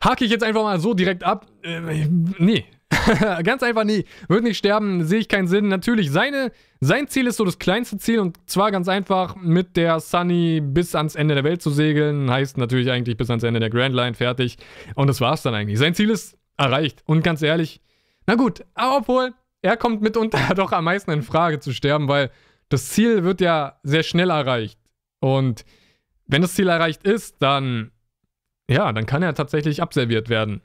Speaker 1: Hake ich jetzt einfach mal so direkt ab. Äh, nee, Ganz einfach nie. Wird nicht sterben, sehe ich keinen Sinn. Natürlich, seine, sein Ziel ist so das kleinste Ziel und zwar ganz einfach mit der Sunny bis ans Ende der Welt zu segeln. Heißt natürlich eigentlich bis ans Ende der Grand Line fertig. Und das war's dann eigentlich. Sein Ziel ist erreicht. Und ganz ehrlich, na gut, obwohl, er kommt mitunter doch am meisten in Frage zu sterben, weil das Ziel wird ja sehr schnell erreicht. Und wenn das Ziel erreicht ist, dann, ja, dann kann er tatsächlich abserviert werden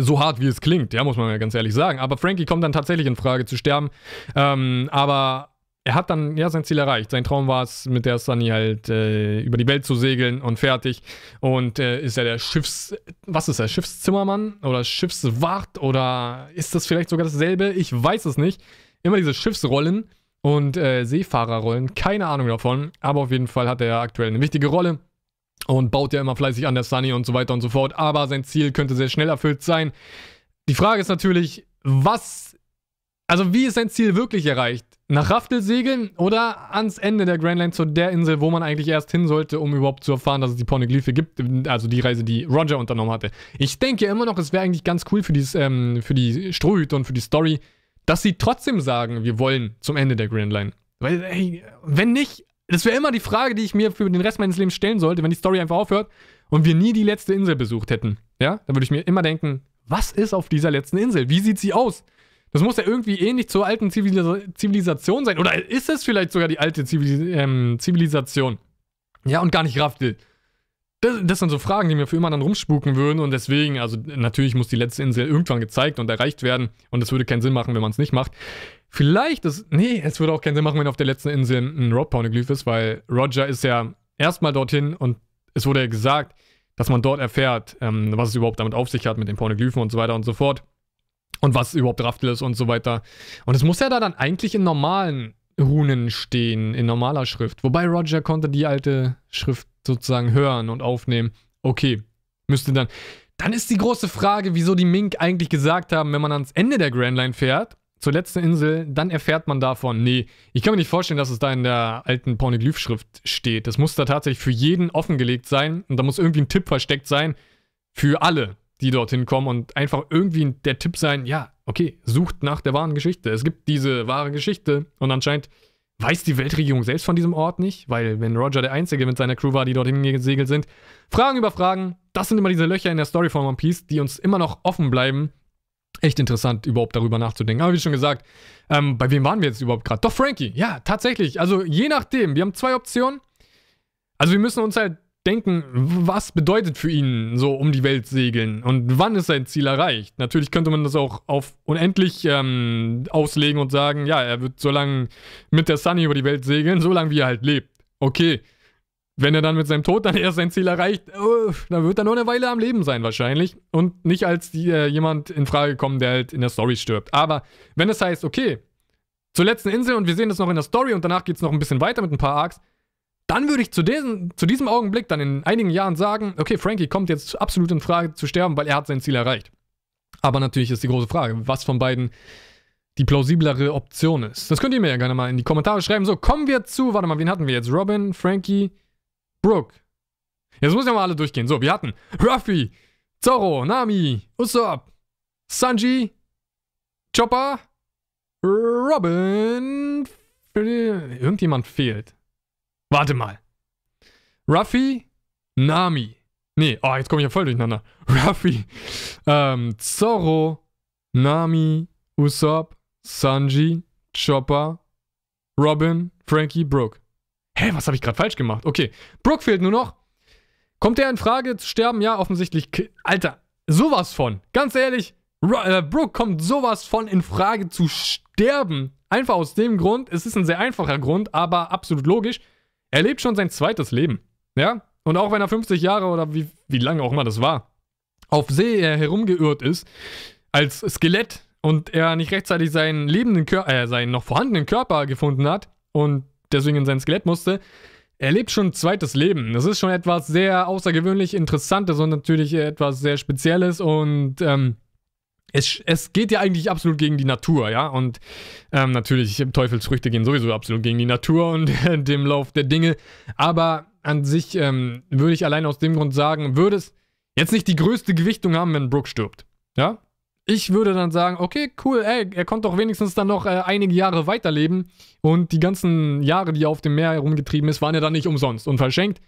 Speaker 1: so hart wie es klingt, ja, muss man ja ganz ehrlich sagen. Aber Frankie kommt dann tatsächlich in Frage zu sterben. Ähm, aber er hat dann ja sein Ziel erreicht. Sein Traum war es, mit der Sunny halt äh, über die Welt zu segeln und fertig. Und äh, ist er der Schiffs. Was ist er? Schiffszimmermann oder Schiffswart oder ist das vielleicht sogar dasselbe? Ich weiß es nicht. Immer diese Schiffsrollen und äh, Seefahrerrollen. Keine Ahnung davon. Aber auf jeden Fall hat er aktuell eine wichtige Rolle und baut ja immer fleißig an der Sunny und so weiter und so fort. Aber sein Ziel könnte sehr schnell erfüllt sein. Die Frage ist natürlich, was, also wie ist sein Ziel wirklich erreicht? Nach Raftel segeln oder ans Ende der Grand Line zu der Insel, wo man eigentlich erst hin sollte, um überhaupt zu erfahren, dass es die Poneglyphe gibt, also die Reise, die Roger unternommen hatte. Ich denke immer noch, es wäre eigentlich ganz cool für, dieses, ähm, für die Strohhüte und für die Story, dass sie trotzdem sagen, wir wollen zum Ende der Grand Line. Weil, ey, wenn nicht, das wäre immer die Frage, die ich mir für den Rest meines Lebens stellen sollte, wenn die Story einfach aufhört und wir nie die letzte Insel besucht hätten. Ja, dann würde ich mir immer denken, was ist auf dieser letzten Insel? Wie sieht sie aus? Das muss ja irgendwie ähnlich zur alten Zivilisation sein. Oder ist es vielleicht sogar die alte Zivilis ähm, Zivilisation? Ja, und gar nicht Raftel. Das, das, sind so Fragen, die mir für immer dann rumspuken würden und deswegen, also natürlich muss die letzte Insel irgendwann gezeigt und erreicht werden und es würde keinen Sinn machen, wenn man es nicht macht. Vielleicht ist, nee, es würde auch keinen Sinn machen, wenn auf der letzten Insel ein Road-Pornoglyph ist, weil Roger ist ja erstmal dorthin und es wurde ja gesagt, dass man dort erfährt, ähm, was es überhaupt damit auf sich hat mit den Pornoglyphen und so weiter und so fort und was überhaupt Raftel ist und so weiter. Und es muss ja da dann eigentlich in normalen Runen stehen, in normaler Schrift. Wobei Roger konnte die alte Schrift sozusagen hören und aufnehmen. Okay, müsste dann. Dann ist die große Frage, wieso die Mink eigentlich gesagt haben, wenn man ans Ende der Grand Line fährt, zur letzten Insel, dann erfährt man davon. Nee, ich kann mir nicht vorstellen, dass es da in der alten Pornoglyph-Schrift steht. Das muss da tatsächlich für jeden offengelegt sein und da muss irgendwie ein Tipp versteckt sein für alle, die dorthin kommen und einfach irgendwie der Tipp sein, ja, okay, sucht nach der wahren Geschichte. Es gibt diese wahre Geschichte und anscheinend weiß die Weltregierung selbst von diesem Ort nicht, weil wenn Roger der Einzige mit seiner Crew war, die dorthin gesegelt sind, Fragen über Fragen, das sind immer diese Löcher in der Story von One Piece, die uns immer noch offen bleiben. Echt interessant, überhaupt darüber nachzudenken. Aber wie schon gesagt, ähm, bei wem waren wir jetzt überhaupt gerade? Doch, Frankie. Ja, tatsächlich. Also je nachdem. Wir haben zwei Optionen. Also wir müssen uns halt denken, was bedeutet für ihn so um die Welt segeln und wann ist sein Ziel erreicht. Natürlich könnte man das auch auf unendlich ähm, auslegen und sagen, ja, er wird so lange mit der Sunny über die Welt segeln, so lange wie er halt lebt. Okay. Wenn er dann mit seinem Tod dann erst sein Ziel erreicht, oh, dann wird er nur eine Weile am Leben sein wahrscheinlich und nicht als die, äh, jemand in Frage kommen, der halt in der Story stirbt. Aber wenn es heißt, okay, zur letzten Insel und wir sehen das noch in der Story und danach geht es noch ein bisschen weiter mit ein paar Arcs, dann würde ich zu, diesen, zu diesem Augenblick dann in einigen Jahren sagen, okay, Frankie kommt jetzt absolut in Frage zu sterben, weil er hat sein Ziel erreicht. Aber natürlich ist die große Frage, was von beiden die plausiblere Option ist. Das könnt ihr mir ja gerne mal in die Kommentare schreiben. So, kommen wir zu, warte mal, wen hatten wir jetzt? Robin, Frankie, Brooke. Jetzt muss ich mal alle durchgehen. So, wir hatten Ruffy, Zorro, Nami, Usopp, Sanji, Chopper, Robin. Irgendjemand fehlt. Warte mal. Ruffy, Nami. Nee, oh, jetzt komme ich ja voll durcheinander. Ruffy, ähm, Zorro, Nami, Usopp, Sanji, Chopper, Robin, Frankie, Brooke. Hä, was habe ich gerade falsch gemacht? Okay, Brooke fehlt nur noch. Kommt der in Frage zu sterben? Ja, offensichtlich. Alter, sowas von. Ganz ehrlich, äh, Brooke kommt sowas von in Frage zu sterben. Einfach aus dem Grund, es ist ein sehr einfacher Grund, aber absolut logisch. Er lebt schon sein zweites Leben. Ja? Und auch wenn er 50 Jahre oder wie, wie lange auch immer das war, auf See herumgeirrt ist, als Skelett und er nicht rechtzeitig seinen lebenden Körper, äh, seinen noch vorhandenen Körper gefunden hat und deswegen in sein Skelett musste, er lebt schon ein zweites Leben. Das ist schon etwas sehr außergewöhnlich Interessantes und natürlich etwas sehr Spezielles und ähm, es, es geht ja eigentlich absolut gegen die Natur, ja. Und ähm, natürlich, Teufelsfrüchte gehen sowieso absolut gegen die Natur und dem Lauf der Dinge. Aber an sich ähm, würde ich allein aus dem Grund sagen, würde es jetzt nicht die größte Gewichtung haben, wenn Brooke stirbt. Ja? Ich würde dann sagen, okay, cool, ey, er konnte doch wenigstens dann noch äh, einige Jahre weiterleben. Und die ganzen Jahre, die er auf dem Meer herumgetrieben ist, waren ja dann nicht umsonst und verschenkt.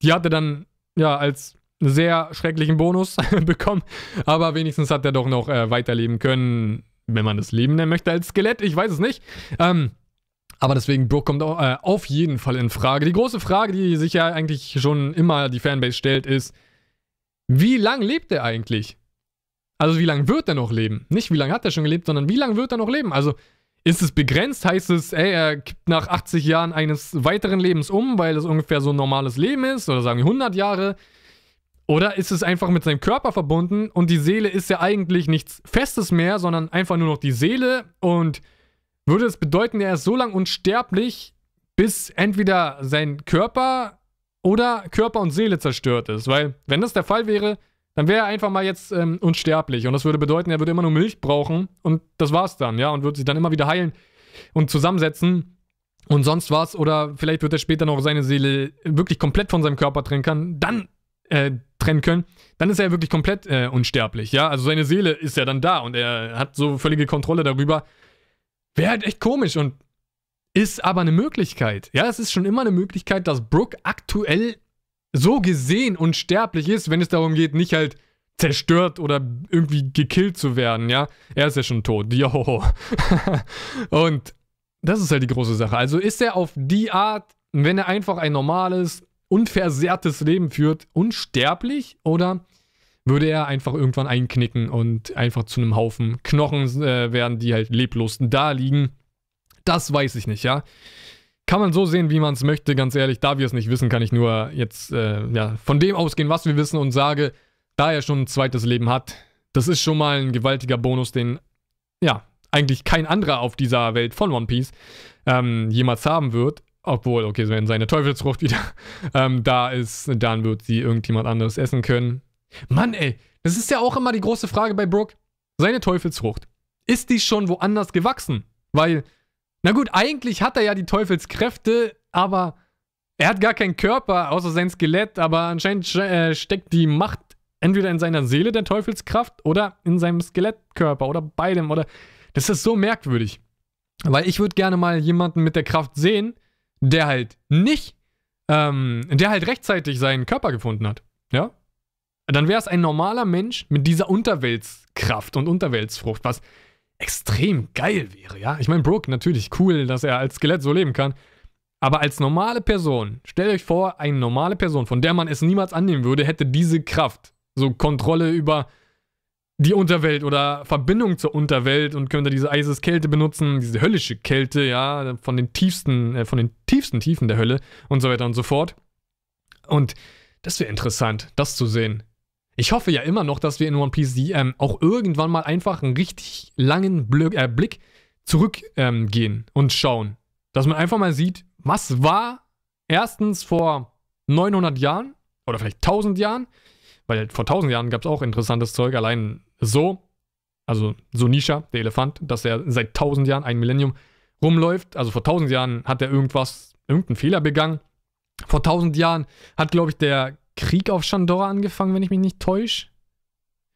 Speaker 1: Die hat er dann, ja, als sehr schrecklichen Bonus bekommen. Aber wenigstens hat er doch noch äh, weiterleben können, wenn man das Leben nennen möchte als Skelett. Ich weiß es nicht. Ähm, aber deswegen, Brooke kommt auch, äh, auf jeden Fall in Frage. Die große Frage, die sich ja eigentlich schon immer die Fanbase stellt, ist, wie lange lebt er eigentlich? Also wie lange wird er noch leben? Nicht wie lange hat er schon gelebt, sondern wie lange wird er noch leben? Also ist es begrenzt? Heißt es, ey, er kippt nach 80 Jahren eines weiteren Lebens um, weil es ungefähr so ein normales Leben ist? Oder sagen wir 100 Jahre? Oder ist es einfach mit seinem Körper verbunden und die Seele ist ja eigentlich nichts Festes mehr, sondern einfach nur noch die Seele und würde es bedeuten, er ist so lang unsterblich, bis entweder sein Körper oder Körper und Seele zerstört ist. Weil, wenn das der Fall wäre, dann wäre er einfach mal jetzt ähm, unsterblich. Und das würde bedeuten, er würde immer nur Milch brauchen und das war's dann, ja, und würde sich dann immer wieder heilen und zusammensetzen und sonst was. Oder vielleicht wird er später noch seine Seele wirklich komplett von seinem Körper trennen können. Dann äh, trennen können, dann ist er wirklich komplett äh, unsterblich, ja. Also seine Seele ist ja dann da und er hat so völlige Kontrolle darüber. Wäre halt echt komisch und ist aber eine Möglichkeit. Ja, es ist schon immer eine Möglichkeit, dass Brooke aktuell so gesehen unsterblich ist, wenn es darum geht, nicht halt zerstört oder irgendwie gekillt zu werden, ja. Er ist ja schon tot. Joho. und das ist halt die große Sache. Also ist er auf die Art, wenn er einfach ein normales, unversehrtes Leben führt, unsterblich oder würde er einfach irgendwann einknicken und einfach zu einem Haufen Knochen äh, werden, die halt leblos da liegen? Das weiß ich nicht, ja. Kann man so sehen, wie man es möchte, ganz ehrlich. Da wir es nicht wissen, kann ich nur jetzt äh, ja, von dem ausgehen, was wir wissen und sage, da er schon ein zweites Leben hat, das ist schon mal ein gewaltiger Bonus, den ja eigentlich kein anderer auf dieser Welt von One Piece ähm, jemals haben wird. Obwohl, okay, wenn seine Teufelsfrucht wieder ähm, da ist, dann wird sie irgendjemand anderes essen können. Mann, ey, das ist ja auch immer die große Frage bei Brooke. Seine Teufelsfrucht. Ist die schon woanders gewachsen? Weil, na gut, eigentlich hat er ja die Teufelskräfte, aber er hat gar keinen Körper, außer sein Skelett, aber anscheinend äh, steckt die Macht entweder in seiner Seele der Teufelskraft oder in seinem Skelettkörper oder beidem oder das ist so merkwürdig. Weil ich würde gerne mal jemanden mit der Kraft sehen, der halt nicht, ähm, der halt rechtzeitig seinen Körper gefunden hat. Ja? Dann wäre es ein normaler Mensch mit dieser Unterweltskraft und Unterweltsfrucht, was extrem geil wäre, ja? Ich meine, Brooke, natürlich cool, dass er als Skelett so leben kann. Aber als normale Person, stellt euch vor, eine normale Person, von der man es niemals annehmen würde, hätte diese Kraft. So Kontrolle über die Unterwelt oder Verbindung zur Unterwelt und könnte diese Eiseskälte benutzen, diese höllische Kälte, ja, von den tiefsten, äh, von den tiefsten Tiefen der Hölle und so weiter und so fort. Und das wäre interessant, das zu sehen. Ich hoffe ja immer noch, dass wir in One Piece ähm, auch irgendwann mal einfach einen richtig langen Bl äh, Blick zurückgehen ähm, und schauen. Dass man einfach mal sieht, was war erstens vor 900 Jahren oder vielleicht 1000 Jahren, weil vor 1000 Jahren gab es auch interessantes Zeug, allein so, also so Nisha, der Elefant, dass er seit 1000 Jahren, ein Millennium, rumläuft. Also vor 1000 Jahren hat er irgendwas, irgendeinen Fehler begangen. Vor 1000 Jahren hat, glaube ich, der Krieg auf Shandora angefangen, wenn ich mich nicht täusche.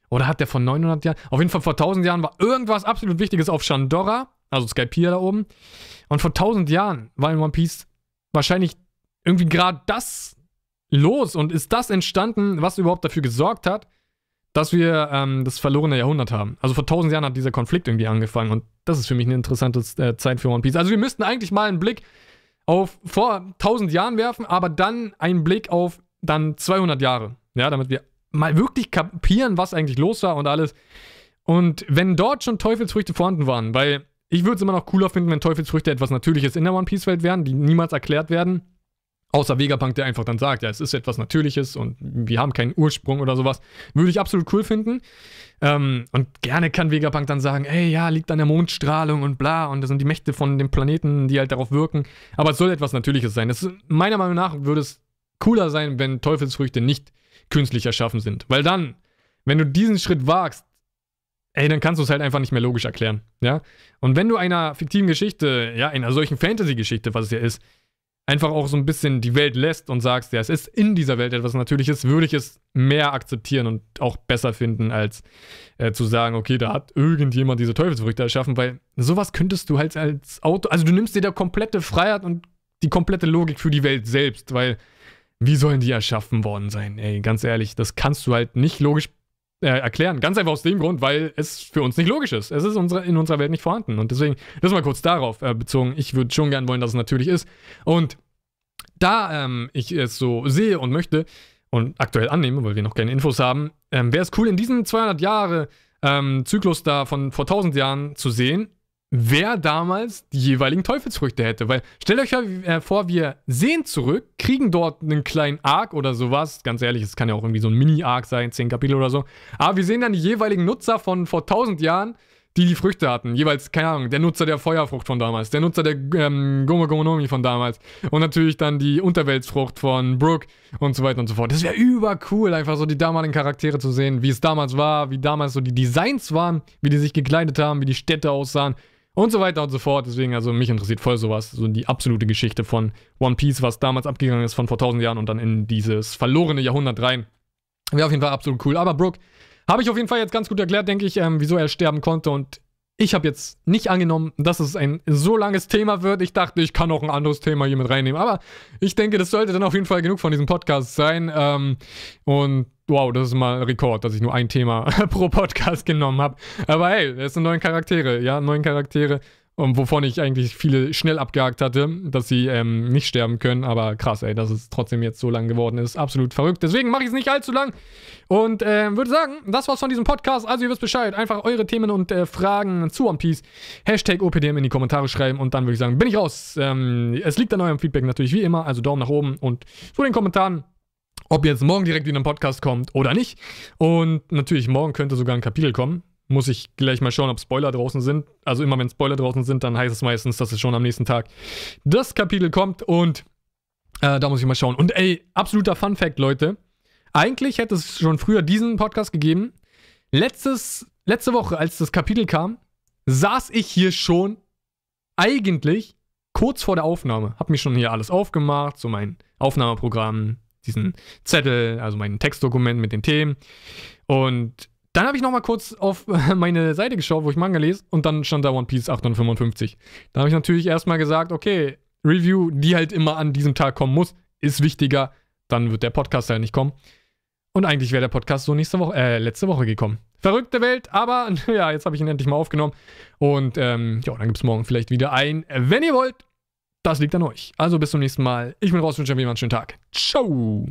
Speaker 1: Oder hat der vor 900 Jahren? Auf jeden Fall vor 1000 Jahren war irgendwas absolut Wichtiges auf Shandora, also Skypiea da oben. Und vor 1000 Jahren war in One Piece wahrscheinlich irgendwie gerade das los und ist das entstanden, was überhaupt dafür gesorgt hat, dass wir ähm, das verlorene Jahrhundert haben. Also vor 1000 Jahren hat dieser Konflikt irgendwie angefangen und das ist für mich eine interessante äh, Zeit für One Piece. Also wir müssten eigentlich mal einen Blick auf vor 1000 Jahren werfen, aber dann einen Blick auf dann 200 Jahre. Ja, damit wir mal wirklich kapieren, was eigentlich los war und alles. Und wenn dort schon Teufelsfrüchte vorhanden waren, weil ich würde es immer noch cooler finden, wenn Teufelsfrüchte etwas Natürliches in der One Piece Welt wären, die niemals erklärt werden. Außer Vegapunk, der einfach dann sagt, ja, es ist etwas Natürliches und wir haben keinen Ursprung oder sowas. Würde ich absolut cool finden. Ähm, und gerne kann Vegapunk dann sagen, ey, ja, liegt an der Mondstrahlung und bla, und das sind die Mächte von dem Planeten, die halt darauf wirken. Aber es soll etwas Natürliches sein. Das, meiner Meinung nach würde es cooler sein, wenn Teufelsfrüchte nicht künstlich erschaffen sind. Weil dann, wenn du diesen Schritt wagst, ey, dann kannst du es halt einfach nicht mehr logisch erklären, ja? Und wenn du einer fiktiven Geschichte, ja, einer solchen Fantasy-Geschichte, was es ja ist, einfach auch so ein bisschen die Welt lässt und sagst, ja, es ist in dieser Welt etwas Natürliches, würde ich es mehr akzeptieren und auch besser finden, als äh, zu sagen, okay, da hat irgendjemand diese Teufelsfrüchte erschaffen, weil sowas könntest du halt als Auto, also du nimmst dir da komplette Freiheit und die komplette Logik für die Welt selbst, weil wie sollen die erschaffen worden sein? Ey, ganz ehrlich, das kannst du halt nicht logisch äh, erklären. Ganz einfach aus dem Grund, weil es für uns nicht logisch ist. Es ist unsere, in unserer Welt nicht vorhanden. Und deswegen, das mal kurz darauf äh, bezogen. Ich würde schon gern wollen, dass es natürlich ist. Und da ähm, ich es so sehe und möchte und aktuell annehme, weil wir noch keine Infos haben, ähm, wäre es cool, in diesem 200 Jahre ähm, Zyklus da von vor 1000 Jahren zu sehen, wer damals die jeweiligen Teufelsfrüchte hätte. Weil stellt euch ja vor, wir sehen zurück, kriegen dort einen kleinen Arc oder sowas. Ganz ehrlich, es kann ja auch irgendwie so ein Mini-Arc sein, 10 Kapitel oder so. Aber wir sehen dann die jeweiligen Nutzer von vor 1000 Jahren, die die Früchte hatten. Jeweils, keine Ahnung, der Nutzer der Feuerfrucht von damals, der Nutzer der ähm, Gomo Gomonomi von damals und natürlich dann die Unterweltsfrucht von Brooke und so weiter und so fort. Das wäre übercool, einfach so die damaligen Charaktere zu sehen, wie es damals war, wie damals so die Designs waren, wie die sich gekleidet haben, wie die Städte aussahen und so weiter und so fort. Deswegen, also mich interessiert voll sowas, so die absolute Geschichte von One Piece, was damals abgegangen ist von vor tausend Jahren und dann in dieses verlorene Jahrhundert rein. Wäre auf jeden Fall absolut cool. Aber Brooke, habe ich auf jeden Fall jetzt ganz gut erklärt, denke ich, ähm, wieso er sterben konnte und ich habe jetzt nicht angenommen, dass es ein so langes Thema wird. Ich dachte, ich kann auch ein anderes Thema hier mit reinnehmen. Aber ich denke, das sollte dann auf jeden Fall genug von diesem Podcast sein. Ähm, und wow, das ist mal ein Rekord, dass ich nur ein Thema pro Podcast genommen habe. Aber hey, es sind neun Charaktere, ja, neun Charaktere. Und wovon ich eigentlich viele schnell abgehakt hatte, dass sie ähm, nicht sterben können. Aber krass, ey, dass es trotzdem jetzt so lang geworden ist. Absolut verrückt. Deswegen mache ich es nicht allzu lang. Und äh, würde sagen, das war's von diesem Podcast. Also ihr wisst Bescheid. Einfach eure Themen und äh, Fragen zu One Piece. Hashtag OPDM in die Kommentare schreiben. Und dann würde ich sagen, bin ich raus. Ähm, es liegt an eurem Feedback natürlich wie immer. Also Daumen nach oben und zu den Kommentaren ob jetzt morgen direkt wieder ein Podcast kommt oder nicht. Und natürlich, morgen könnte sogar ein Kapitel kommen muss ich gleich mal schauen, ob Spoiler draußen sind. Also immer wenn Spoiler draußen sind, dann heißt es meistens, dass es schon am nächsten Tag das Kapitel kommt und äh, da muss ich mal schauen. Und ey, absoluter Fun Fact, Leute. Eigentlich hätte es schon früher diesen Podcast gegeben. Letztes, letzte Woche, als das Kapitel kam, saß ich hier schon eigentlich kurz vor der Aufnahme. Hab mir schon hier alles aufgemacht, so mein Aufnahmeprogramm, diesen Zettel, also mein Textdokument mit den Themen. Und dann habe ich nochmal kurz auf meine Seite geschaut, wo ich Manga lese, und dann stand da One Piece 855. Da habe ich natürlich erstmal gesagt, okay, Review, die halt immer an diesem Tag kommen muss, ist wichtiger. Dann wird der Podcast halt nicht kommen. Und eigentlich wäre der Podcast so nächste Woche, äh, letzte Woche gekommen. Verrückte Welt, aber ja, jetzt habe ich ihn endlich mal aufgenommen. Und ähm, ja, dann gibt es morgen vielleicht wieder ein, wenn ihr wollt. Das liegt an euch. Also bis zum nächsten Mal. Ich bin raus, wünsche euch einen schönen Tag. Ciao.